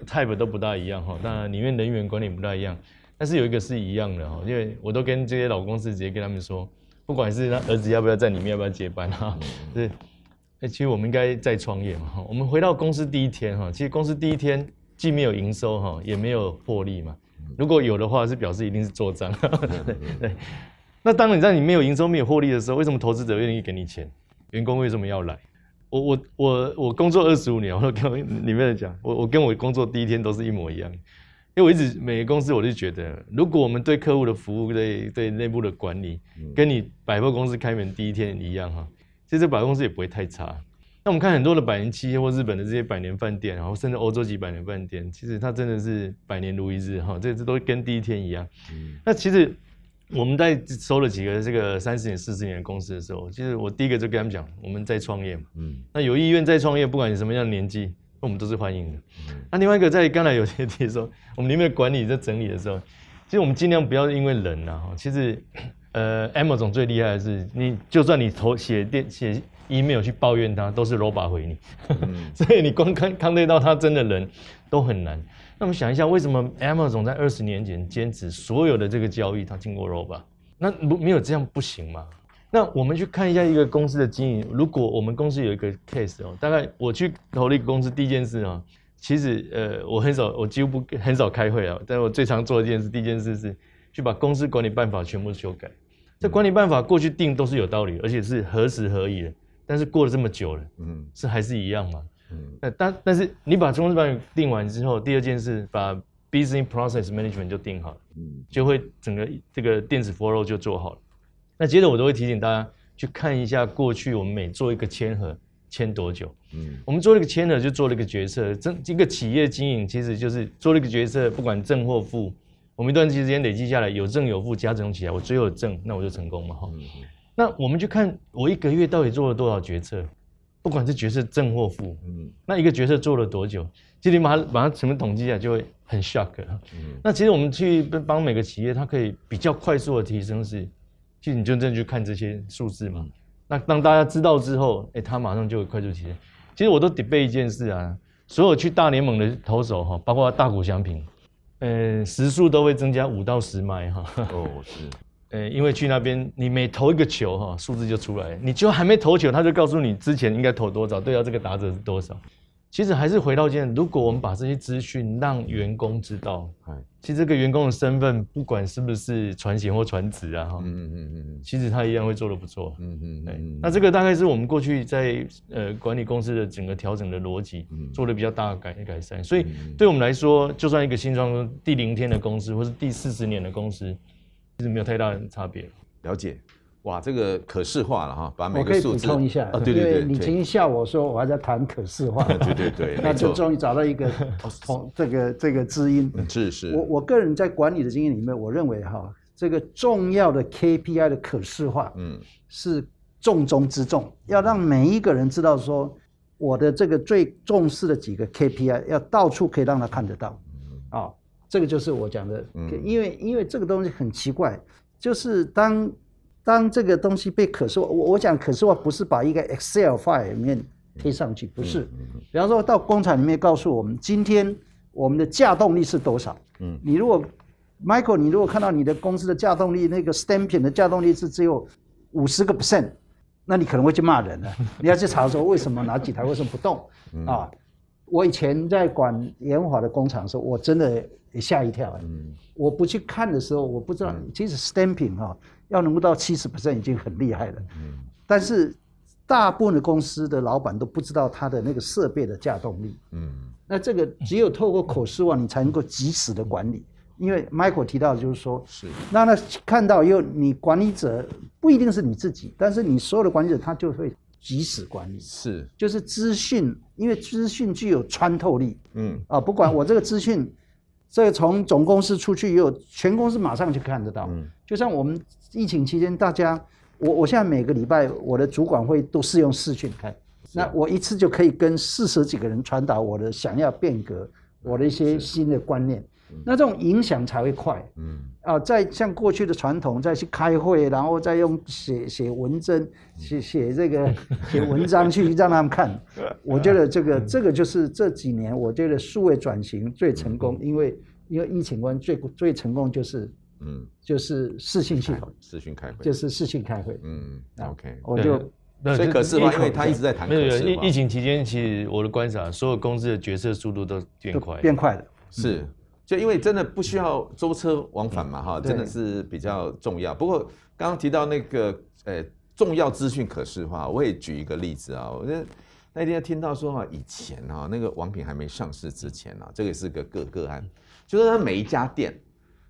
Type 都不大一样哈，当然里面人员管理不大一样，但是有一个是一样的哈，因为我都跟这些老公司直接跟他们说，不管是他儿子要不要在里面，要不要接班哈，对，其实我们应该再创业嘛哈，我们回到公司第一天哈，其实公司第一天既没有营收哈，也没有获利嘛，如果有的话是表示一定是做账，对 [laughs] 对，那当你在你没有营收没有获利的时候，为什么投资者愿意给你钱？员工为什么要来？我我我我工作二十五年，我都跟里面的讲，我我跟我工作第一天都是一模一样，因为我一直每个公司我就觉得，如果我们对客户的服务、对对内部的管理，跟你百货公司开门第一天一样哈，其实这百货公司也不会太差。那我们看很多的百年企业或日本的这些百年饭店，然后甚至欧洲级百年饭店，其实它真的是百年如一日哈，这这都跟第一天一样。那其实。我们在收了几个这个三十年、四十年的公司的时候，其实我第一个就跟他们讲，我们在创业嘛。嗯。那有意愿在创业，不管你什么样的年纪，我们都是欢迎的。嗯。那另外一个，在刚才有些提说，我们里面的管理在整理的时候，其实我们尽量不要因为人啊。其实，呃，Amazon 最厉害的是，你就算你投写电写 email 去抱怨他，都是 robot 回你。嗯。[laughs] 所以你光看看得到他真的人都很难。那我们想一下，为什么 Amazon 在二十年前坚持所有的这个交易它经过 robot？那不没有这样不行吗？那我们去看一下一个公司的经营。如果我们公司有一个 case 哦，大概我去投了一个公司，第一件事啊，其实呃我很少，我几乎不很少开会啊。但我最常做的一件事，第一件事是去把公司管理办法全部修改。这管理办法过去定都是有道理，而且是合时合宜的。但是过了这么久了，嗯，是还是一样吗？嗯，但但是你把中资版定完之后，第二件事把 business process management 就定好了，嗯，就会整个这个电子 flow 就做好了。那接着我都会提醒大家去看一下过去我们每做一个签核签多久，嗯，我们做了一个签核就做了一个决策，这一个企业经营其实就是做了一个决策，不管正或负，我们一段时间累积下来有正有负加总起来，我最后有正，那我就成功嘛，哈。那我们就看我一个月到底做了多少决策，不管是角色正或负，嗯，那一个角色做了多久？其实你把它把它什么统计下，就会很 shock。嗯，那其实我们去帮每个企业，它可以比较快速的提升是，其实你就真的去看这些数字嘛。那当大家知道之后，哎，它马上就会快速提升。其实我都 debate 一件事啊，所有去大联盟的投手哈，包括大谷翔平，呃，时速都会增加五到十迈哈。哦，是。呃，因为去那边，你每投一个球，哈，数字就出来。你就还没投球，他就告诉你之前应该投多少，对啊，这个打者是多少。其实还是回到这样，如果我们把这些资讯让员工知道，其实这个员工的身份，不管是不是传贤或传子啊，哈，嗯嗯嗯，其实他一样会做得不错。嗯嗯，对。那这个大概是我们过去在呃管理公司的整个调整的逻辑，做了比较大的改改善。所以对我们来说，就算一个新创第零天的公司，或是第四十年的公司。其实没有太大的差别。了解，哇，这个可视化了哈，把每个数字。我可以补充一下，哦、对对对，你曾经笑我说我还在谈可视化。对 [laughs] 对对，[laughs] 那就终于找到一个同这个这个知音。是是。我我个人在管理的经验里面，我认为哈，这个重要的 KPI 的可视化，嗯，是重中之重，要让每一个人知道说，我的这个最重视的几个 KPI，要到处可以让他看得到，啊、嗯。哦这个就是我讲的，因为因为这个东西很奇怪，就是当当这个东西被可视化，我我讲可视化不是把一个 Excel file 里面贴上去，不是。比方说到工厂里面告诉我们，今天我们的稼动力是多少？嗯，你如果 Michael，你如果看到你的公司的稼动力，那个 stamping 的稼动力是只有五十个 percent，那你可能会去骂人了。[laughs] 你要去查说为什么哪几台为什么不动啊？我以前在管研华的工厂的时候，我真的。也吓一跳，嗯，我不去看的时候，我不知道，其实 stamping 哈，要能够到七十 percent 已经很厉害了，嗯，但是大部分的公司的老板都不知道它的那个设备的稼动力，嗯，那这个只有透过口试网，你才能够及时的管理，因为 Michael 提到的就是说，是，那那看到以后，你管理者不一定是你自己，但是你所有的管理者他就会及时管理，是，就是资讯，因为资讯具有穿透力，嗯，啊，不管我这个资讯。这个从总公司出去以后，全公司马上就看得到。嗯，就像我们疫情期间，大家，我我现在每个礼拜我的主管会都是用视讯开，那我一次就可以跟四十几个人传达我的想要变革，我的一些新的观念。那这种影响才会快，嗯。啊，再像过去的传统，再去开会，然后再用写写文章，写写这个写文章去让他们看。[laughs] 我觉得这个这个就是这几年我觉得数位转型最成功，因为因为疫情关最最成功就是嗯。就是视讯系统，视讯开会。就是视讯开会，嗯，OK，我就所以可视化，因为他一直在谈可视化。疫疫情期间，其实我的观察，所有公司的决策速度都变快，变快了，是。就因为真的不需要舟车往返嘛，哈，真的是比较重要。不过刚刚提到那个呃重要资讯可视化，我也举一个例子啊。我那那天听到说啊，以前啊那个王品还没上市之前啊，这个是个个个案，就是他每一家店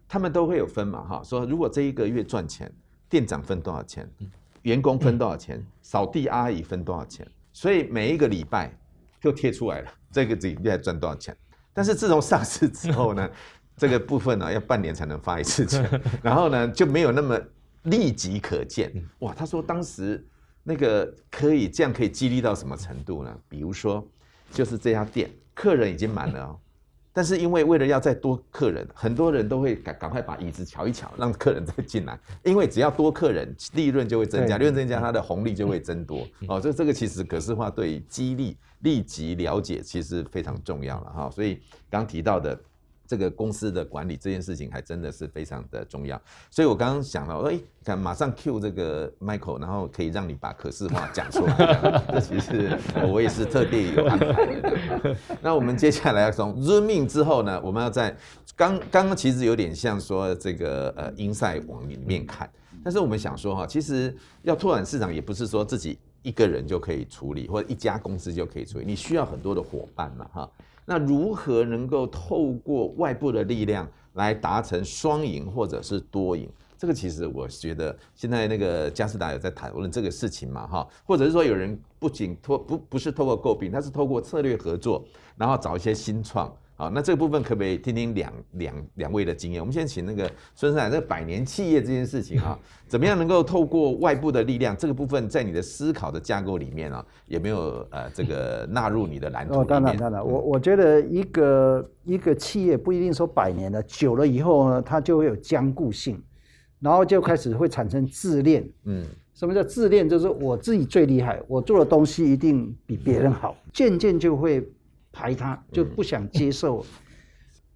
他们都会有分嘛，哈，说如果这一个月赚钱，店长分多少钱，员工分多少钱，扫地阿姨分多少钱，所以每一个礼拜就贴出来了，这个礼拜赚多少钱。但是自从上市之后呢，这个部分呢、啊、要半年才能发一次钱，然后呢就没有那么立即可见。哇，他说当时那个可以这样可以激励到什么程度呢？比如说，就是这家店客人已经满了哦，但是因为为了要再多客人，很多人都会赶赶快把椅子瞧一瞧，让客人再进来。因为只要多客人，利润就会增加，利润增加，它的红利就会增多。哦，这这个其实可视化对于激励。立即了解其实非常重要了哈，所以刚提到的这个公司的管理这件事情还真的是非常的重要。所以我刚刚想了，哎，看马上 cue 这个 Michael，然后可以让你把可视化讲出来。这其实我也是特地有安排的。那我们接下来要从 Zoom in 之后呢，我们要在刚刚刚其实有点像说这个呃 inside 往里面看，但是我们想说哈，其实要拓展市场也不是说自己。一个人就可以处理，或者一家公司就可以处理。你需要很多的伙伴嘛，哈。那如何能够透过外部的力量来达成双赢或者是多赢？这个其实我觉得现在那个佳士达有在讨论这个事情嘛，哈，或者是说有人不仅透不不是透过诟病，他是透过策略合作，然后找一些新创。好，那这个部分可不可以听听两两两位的经验？我们先请那个孙生来，这个百年企业这件事情啊，[laughs] 怎么样能够透过外部的力量？这个部分在你的思考的架构里面啊，有没有呃这个纳入你的蓝图？哦，当然当然，我我觉得一个一个企业不一定说百年了，久了以后呢，它就会有僵固性，然后就开始会产生自恋。嗯，什么叫自恋？就是我自己最厉害，我做的东西一定比别人好，渐渐就会。排他就不想接受，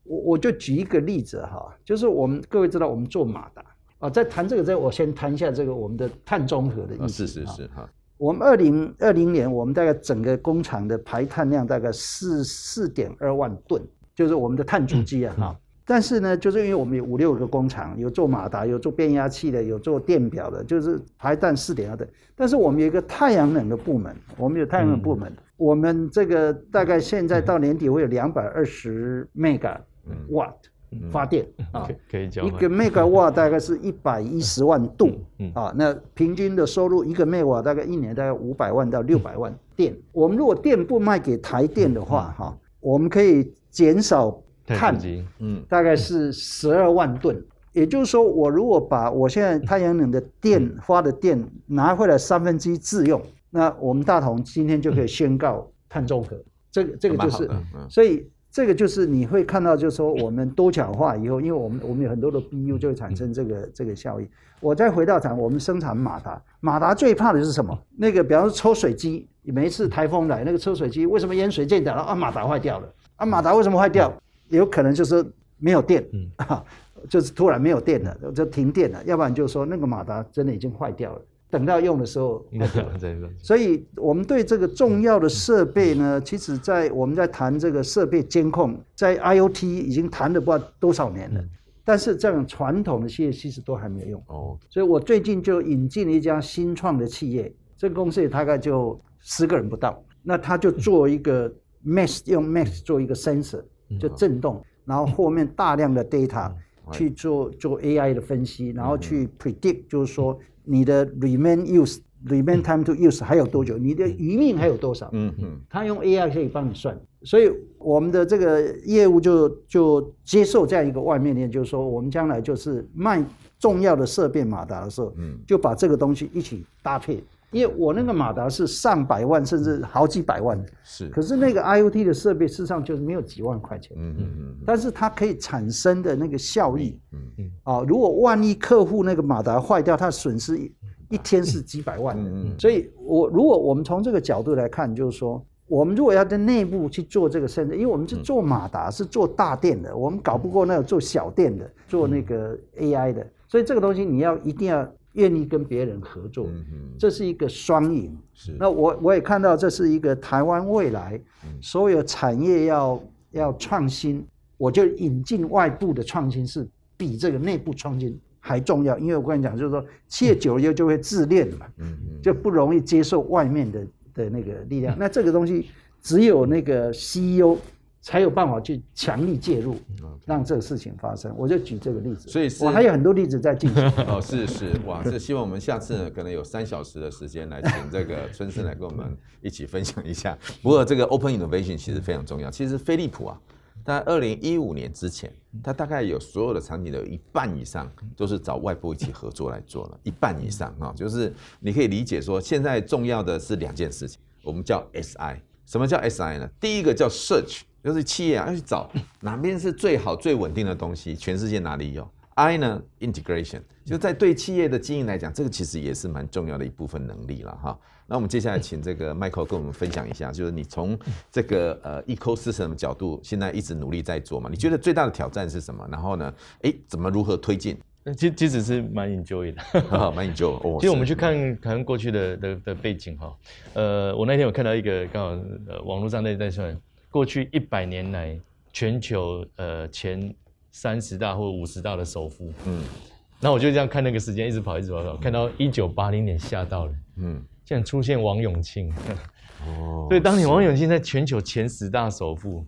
我我就举一个例子哈，就是我们各位知道我们做马达啊，在谈这个之前，我先谈一下这个我们的碳中和的意思。是是是哈，我们二零二零年，我们大概整个工厂的排碳量大概四四点二万吨，就是我们的碳足迹啊哈。但是呢，就是因为我们有五六个工厂，有做马达，有做变压器的，有做电表的，就是排碳四点二吨。但是我们有一个太阳能的部门，我们有太阳能部门。嗯我们这个大概现在到年底会有两百二十 mega watt 发电啊，可以讲一个 mega watt 大概是一百一十万度啊，那平均的收入一个 mega watt 大概一年大概五百万到六百万电。我们如果电不卖给台电的话，哈，我们可以减少碳，嗯，大概是十二万吨。也就是说，我如果把我现在太阳能的电发的电拿回来三分之一自用。那我们大同今天就可以宣告碳中和，这个这个就是，所以这个就是你会看到，就是说我们多角化以后，因为我们我们有很多的 BU 就会产生这个这个效应。我再回到讲，我们生产马达，马达最怕的是什么？那个比方说抽水机，每一次台风来，那个抽水机为什么淹水见底了？啊，马达坏掉了。啊，马达为什么坏掉？有可能就是没有电，啊，[laughs] 就是突然没有电了，就停电了。要不然就是说那个马达真的已经坏掉了。等到用的时候，[laughs] 所以我们对这个重要的设备呢，其实，在我们在谈这个设备监控，在 IoT 已经谈了不知道多少年了，但是这样传统的企业其实都还没有用。哦，所以我最近就引进了一家新创的企业，这个公司也大概就十个人不到，那他就做一个 Max 用 Max 做一个 sensor，就震动，然后后面大量的 data 去做做 AI 的分析，然后去 predict，就是说。你的 remain use remain time to use 还有多久？你的余命还有多少？嗯嗯，他用 AI 可以帮你算，所以我们的这个业务就就接受这样一个外面的，就是说我们将来就是卖重要的色变马达的时候，嗯，就把这个东西一起搭配。因为我那个马达是上百万甚至好几百万。的，是，可是那个 IoT 的设备事实上就是没有几万块钱，嗯嗯嗯，但是它可以产生的那个效益，嗯嗯，啊，如果万一客户那个马达坏掉，它损失一一天是几百万。的，嗯嗯，所以我如果我们从这个角度来看，就是说，我们如果要在内部去做这个生产，因为我们是做马达是做大电的，我们搞不过那个做小电的，做那个 AI 的，所以这个东西你要一定要。愿意跟别人合作，这是一个双赢。是，那我我也看到这是一个台湾未来所有产业要要创新，我就引进外部的创新是比这个内部创新还重要。因为我跟你讲，就是说企业久了以后就会自恋嘛，就不容易接受外面的的那个力量。那这个东西只有那个 CEO。才有办法去强力介入，让这个事情发生。我就举这个例子，所以我还有很多例子在进行。[laughs] 哦，是是，哇，是希望我们下次呢，可能有三小时的时间来请这个春生来跟我们一起分享一下。不过这个 Open Innovation 其实非常重要。其实飞利浦啊，在二零一五年之前，它大概有所有的产品的一半以上都是找外部一起合作来做了，一半以上啊，就是你可以理解说，现在重要的是两件事情，我们叫 SI。什么叫 SI 呢？第一个叫 Search。就是企业啊，要去找哪边是最好、最稳定的东西，全世界哪里有？I 呢，integration 就在对企业的经营来讲，这个其实也是蛮重要的一部分能力了哈。那我们接下来请这个 Michael 跟我们分享一下，就是你从这个呃 ecosystem 的角度，现在一直努力在做嘛？你觉得最大的挑战是什么？然后呢，哎，怎么如何推进？其其实是蛮 enjoy 的，[laughs] 蛮 enjoy。哦，其实我们去看看过去的的的背景哈，呃，我那天有看到一个刚好呃网络上在在算。过去一百年来，全球呃前三十大或五十大的首富，嗯，那我就这样看那个时间，一直跑，一直跑，跑，看到一九八零年吓到了，嗯，现在出现王永庆。[laughs] 哦，所以当年王永庆在全球前十大首富，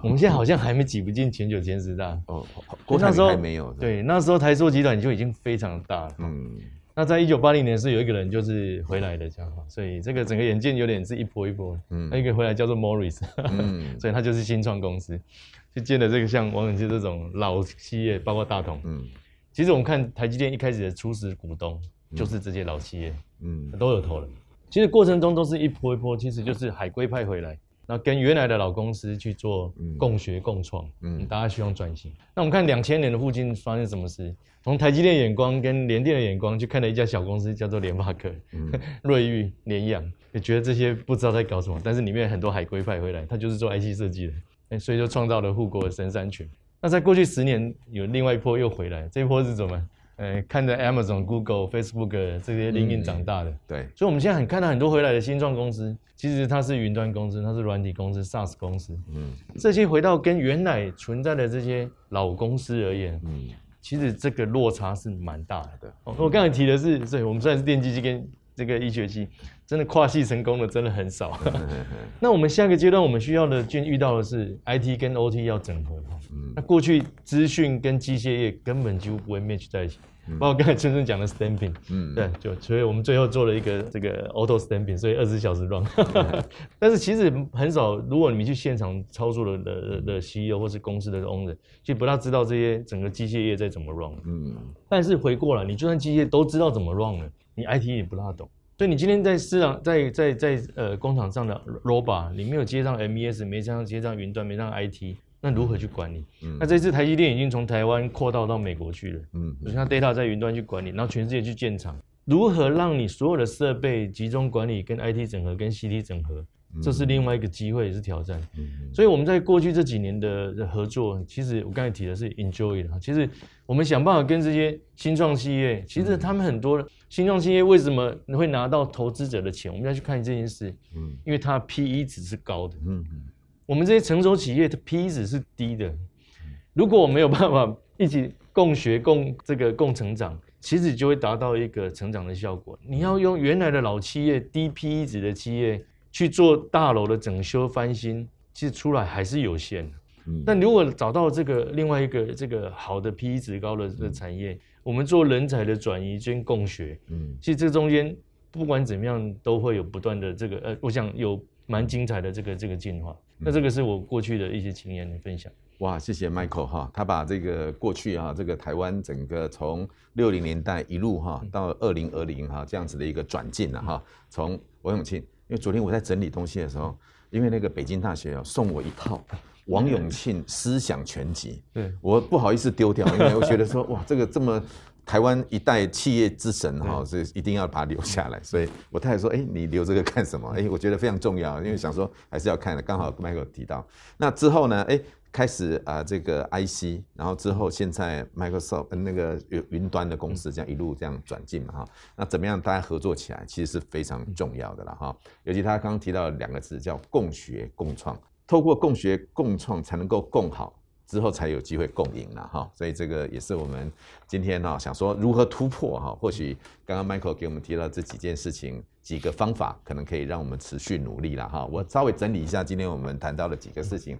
我们现在好像还没挤不进全球前十大。哦，那时候还没有。对，那时候台塑集团就已经非常大了。嗯。那在一九八零年是有一个人就是回来的这样，所以这个整个眼镜有点是一波一波。嗯。那一个回来叫做 Morris，嗯，[laughs] 所以他就是新创公司，就建了这个像王永庆这种老企业，包括大同。嗯。其实我们看台积电一开始的初始股东就是这些老企业，嗯，都有投了。其实过程中都是一波一波，其实就是海归派回来。那跟原来的老公司去做共学共创，嗯，大家希望转型。那我们看两千年的附近发生什么事？从台积电眼光跟联电的眼光去看了一家小公司，叫做联发科、嗯、[laughs] 瑞昱、联阳，也觉得这些不知道在搞什么，但是里面很多海归派回来，他就是做 IC 设计的，所以就创造了护国的神山群。那在过去十年，有另外一波又回来，这一波是怎么？呃，看着 Amazon、Google、Facebook 这些领英长大的，嗯，对，所以我们现在很看到很多回来的新创公司，其实它是云端公司，它是软体公司、SaaS 公司，嗯，这些回到跟原来存在的这些老公司而言，嗯，其实这个落差是蛮大的。哦，我刚才提的是，对，我们虽然是电机系跟这个医学系，真的跨系成功的真的很少。那我们下个阶段我们需要的，就遇到的是 IT 跟 OT 要整合。嗯，那过去资讯跟机械业根本就不会 match 在一起。包括刚才春春讲的 stamping，嗯，对，就所以我们最后做了一个这个 auto stamping，所以二十四小时 run。[laughs] 但是其实很少，如果你去现场操作的的的 CEO 或是公司的 owner，其实不大知道这些整个机械业在怎么 run。嗯，但是回过来，你就算机械都知道怎么 run 了，你 IT 也不大懂。所以你今天在市场在在在，在呃工厂上的 robot，你没有接上 MES，没上接上云端，没上 IT。那如何去管理？嗯，那这次台积电已经从台湾扩到到美国去了。嗯，你看 data 在云端去管理，然后全世界去建厂，如何让你所有的设备集中管理，跟 IT 整合，跟 CT 整合，这是另外一个机会，也是挑战。嗯，所以我们在过去这几年的合作，其实我刚才提的是 enjoy 的。其实我们想办法跟这些新创企业，其实他们很多新创企业为什么会拿到投资者的钱？我们要去看这件事。嗯，因为它 PE 值是高的。嗯嗯。我们这些成熟企业的 P 值是低的，如果我没有办法一起共学、共这个共成长，其实就会达到一个成长的效果。你要用原来的老企业低 P 值的企业去做大楼的整修翻新，其实出来还是有限的。那如果找到这个另外一个这个好的 P 值高的这个产业，我们做人才的转移兼共学，嗯，其实这中间不管怎么样都会有不断的这个呃，我想有蛮精彩的这个这个进化。那这个是我过去的一些经验的分享。哇，谢谢 Michael 哈，他把这个过去哈，这个台湾整个从六零年代一路哈到二零二零哈这样子的一个转进了哈。从王永庆，因为昨天我在整理东西的时候，因为那个北京大学送我一套王永庆思想全集，对，我不好意思丢掉，因为我觉得说哇，这个这么。台湾一代企业之神哈，所以一定要把它留下来。所以我太太说：“哎，你留这个干什么？”哎，我觉得非常重要，因为想说还是要看的。刚好 Michael 提到，那之后呢？哎，开始啊，这个 IC，然后之后现在 Microsoft 那个云云端的公司这样一路这样转进嘛哈。那怎么样大家合作起来，其实是非常重要的了哈。尤其他刚刚提到两个字叫共学共创，透过共学共创才能够共好。之后才有机会共赢了哈，所以这个也是我们今天呢想说如何突破哈。或许刚刚 Michael 给我们提到这几件事情，几个方法，可能可以让我们持续努力了哈。我稍微整理一下今天我们谈到的几个事情。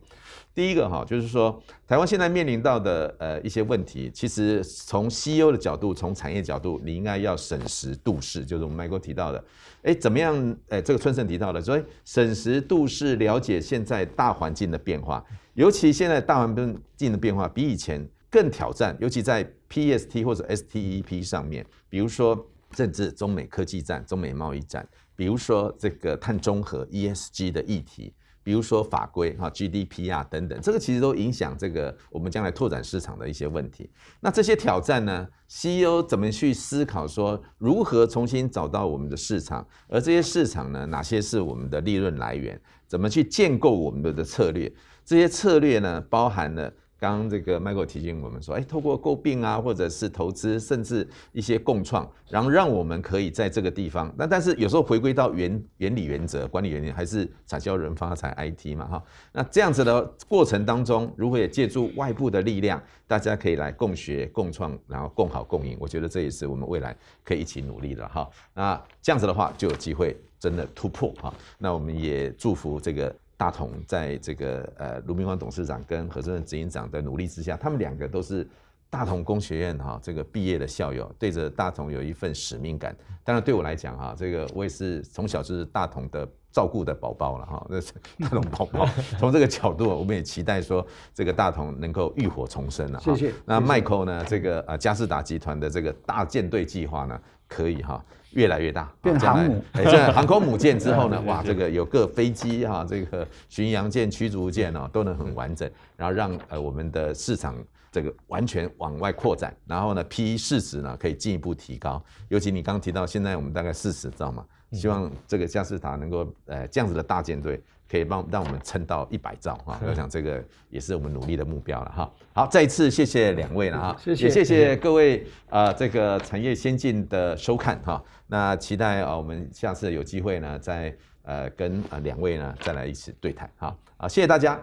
第一个哈，就是说台湾现在面临到的呃一些问题，其实从 CEO 的角度，从产业角度，你应该要审时度势，就是我们 Michael 提到的，哎，怎么样？哎，这个春盛提到的，所以审时度势，了解现在大环境的变化。尤其现在大环境的变化比以前更挑战，尤其在 PST 或者 STEP 上面，比如说政治、中美科技战、中美贸易战，比如说这个碳中和 ESG 的议题，比如说法规哈 GDP 啊等等，这个其实都影响这个我们将来拓展市场的一些问题。那这些挑战呢，CEO 怎么去思考说如何重新找到我们的市场？而这些市场呢，哪些是我们的利润来源？怎么去建构我们的策略？这些策略呢，包含了刚刚这个 Michael 提醒我们说，哎，透过购并啊，或者是投资，甚至一些共创，然后让我们可以在这个地方。那但是有时候回归到原原理原则，管理原理还是产销人发财 IT 嘛哈。那这样子的过程当中，如果也借助外部的力量，大家可以来共学共创，然后共好共赢。我觉得这也是我们未来可以一起努力的哈。那这样子的话，就有机会真的突破哈。那我们也祝福这个。大同在这个呃卢明光董事长跟何正任执行长的努力之下，他们两个都是大同工学院哈这个毕业的校友，对着大同有一份使命感。当然对我来讲哈，这个我也是从小就是大同的照顾的宝宝了哈，那 [laughs] 是大同宝宝。[laughs] 从这个角度，我们也期待说这个大同能够浴火重生了。谢谢。那 Michael 呢，这个呃佳士达集团的这个大舰队计划呢，可以哈。越来越大，变航母。哎，这航空母舰之后呢，[laughs] 哇，这个有各飞机哈，这个巡洋舰、驱逐舰哦，都能很完整，然后让呃我们的市场这个完全往外扩展，然后呢，PE 市值呢可以进一步提高。尤其你刚刚提到，现在我们大概四十兆嘛，希望这个佳世达能够呃这样子的大舰队。可以帮让我们撑到一百兆哈，我想这个也是我们努力的目标了哈。好，再一次谢谢两位了哈，谢谢，也谢谢各位啊，这个产业先进的收看哈。那期待啊，我们下次有机会呢，再呃跟啊两位呢再来一起对谈哈。啊，谢谢大家。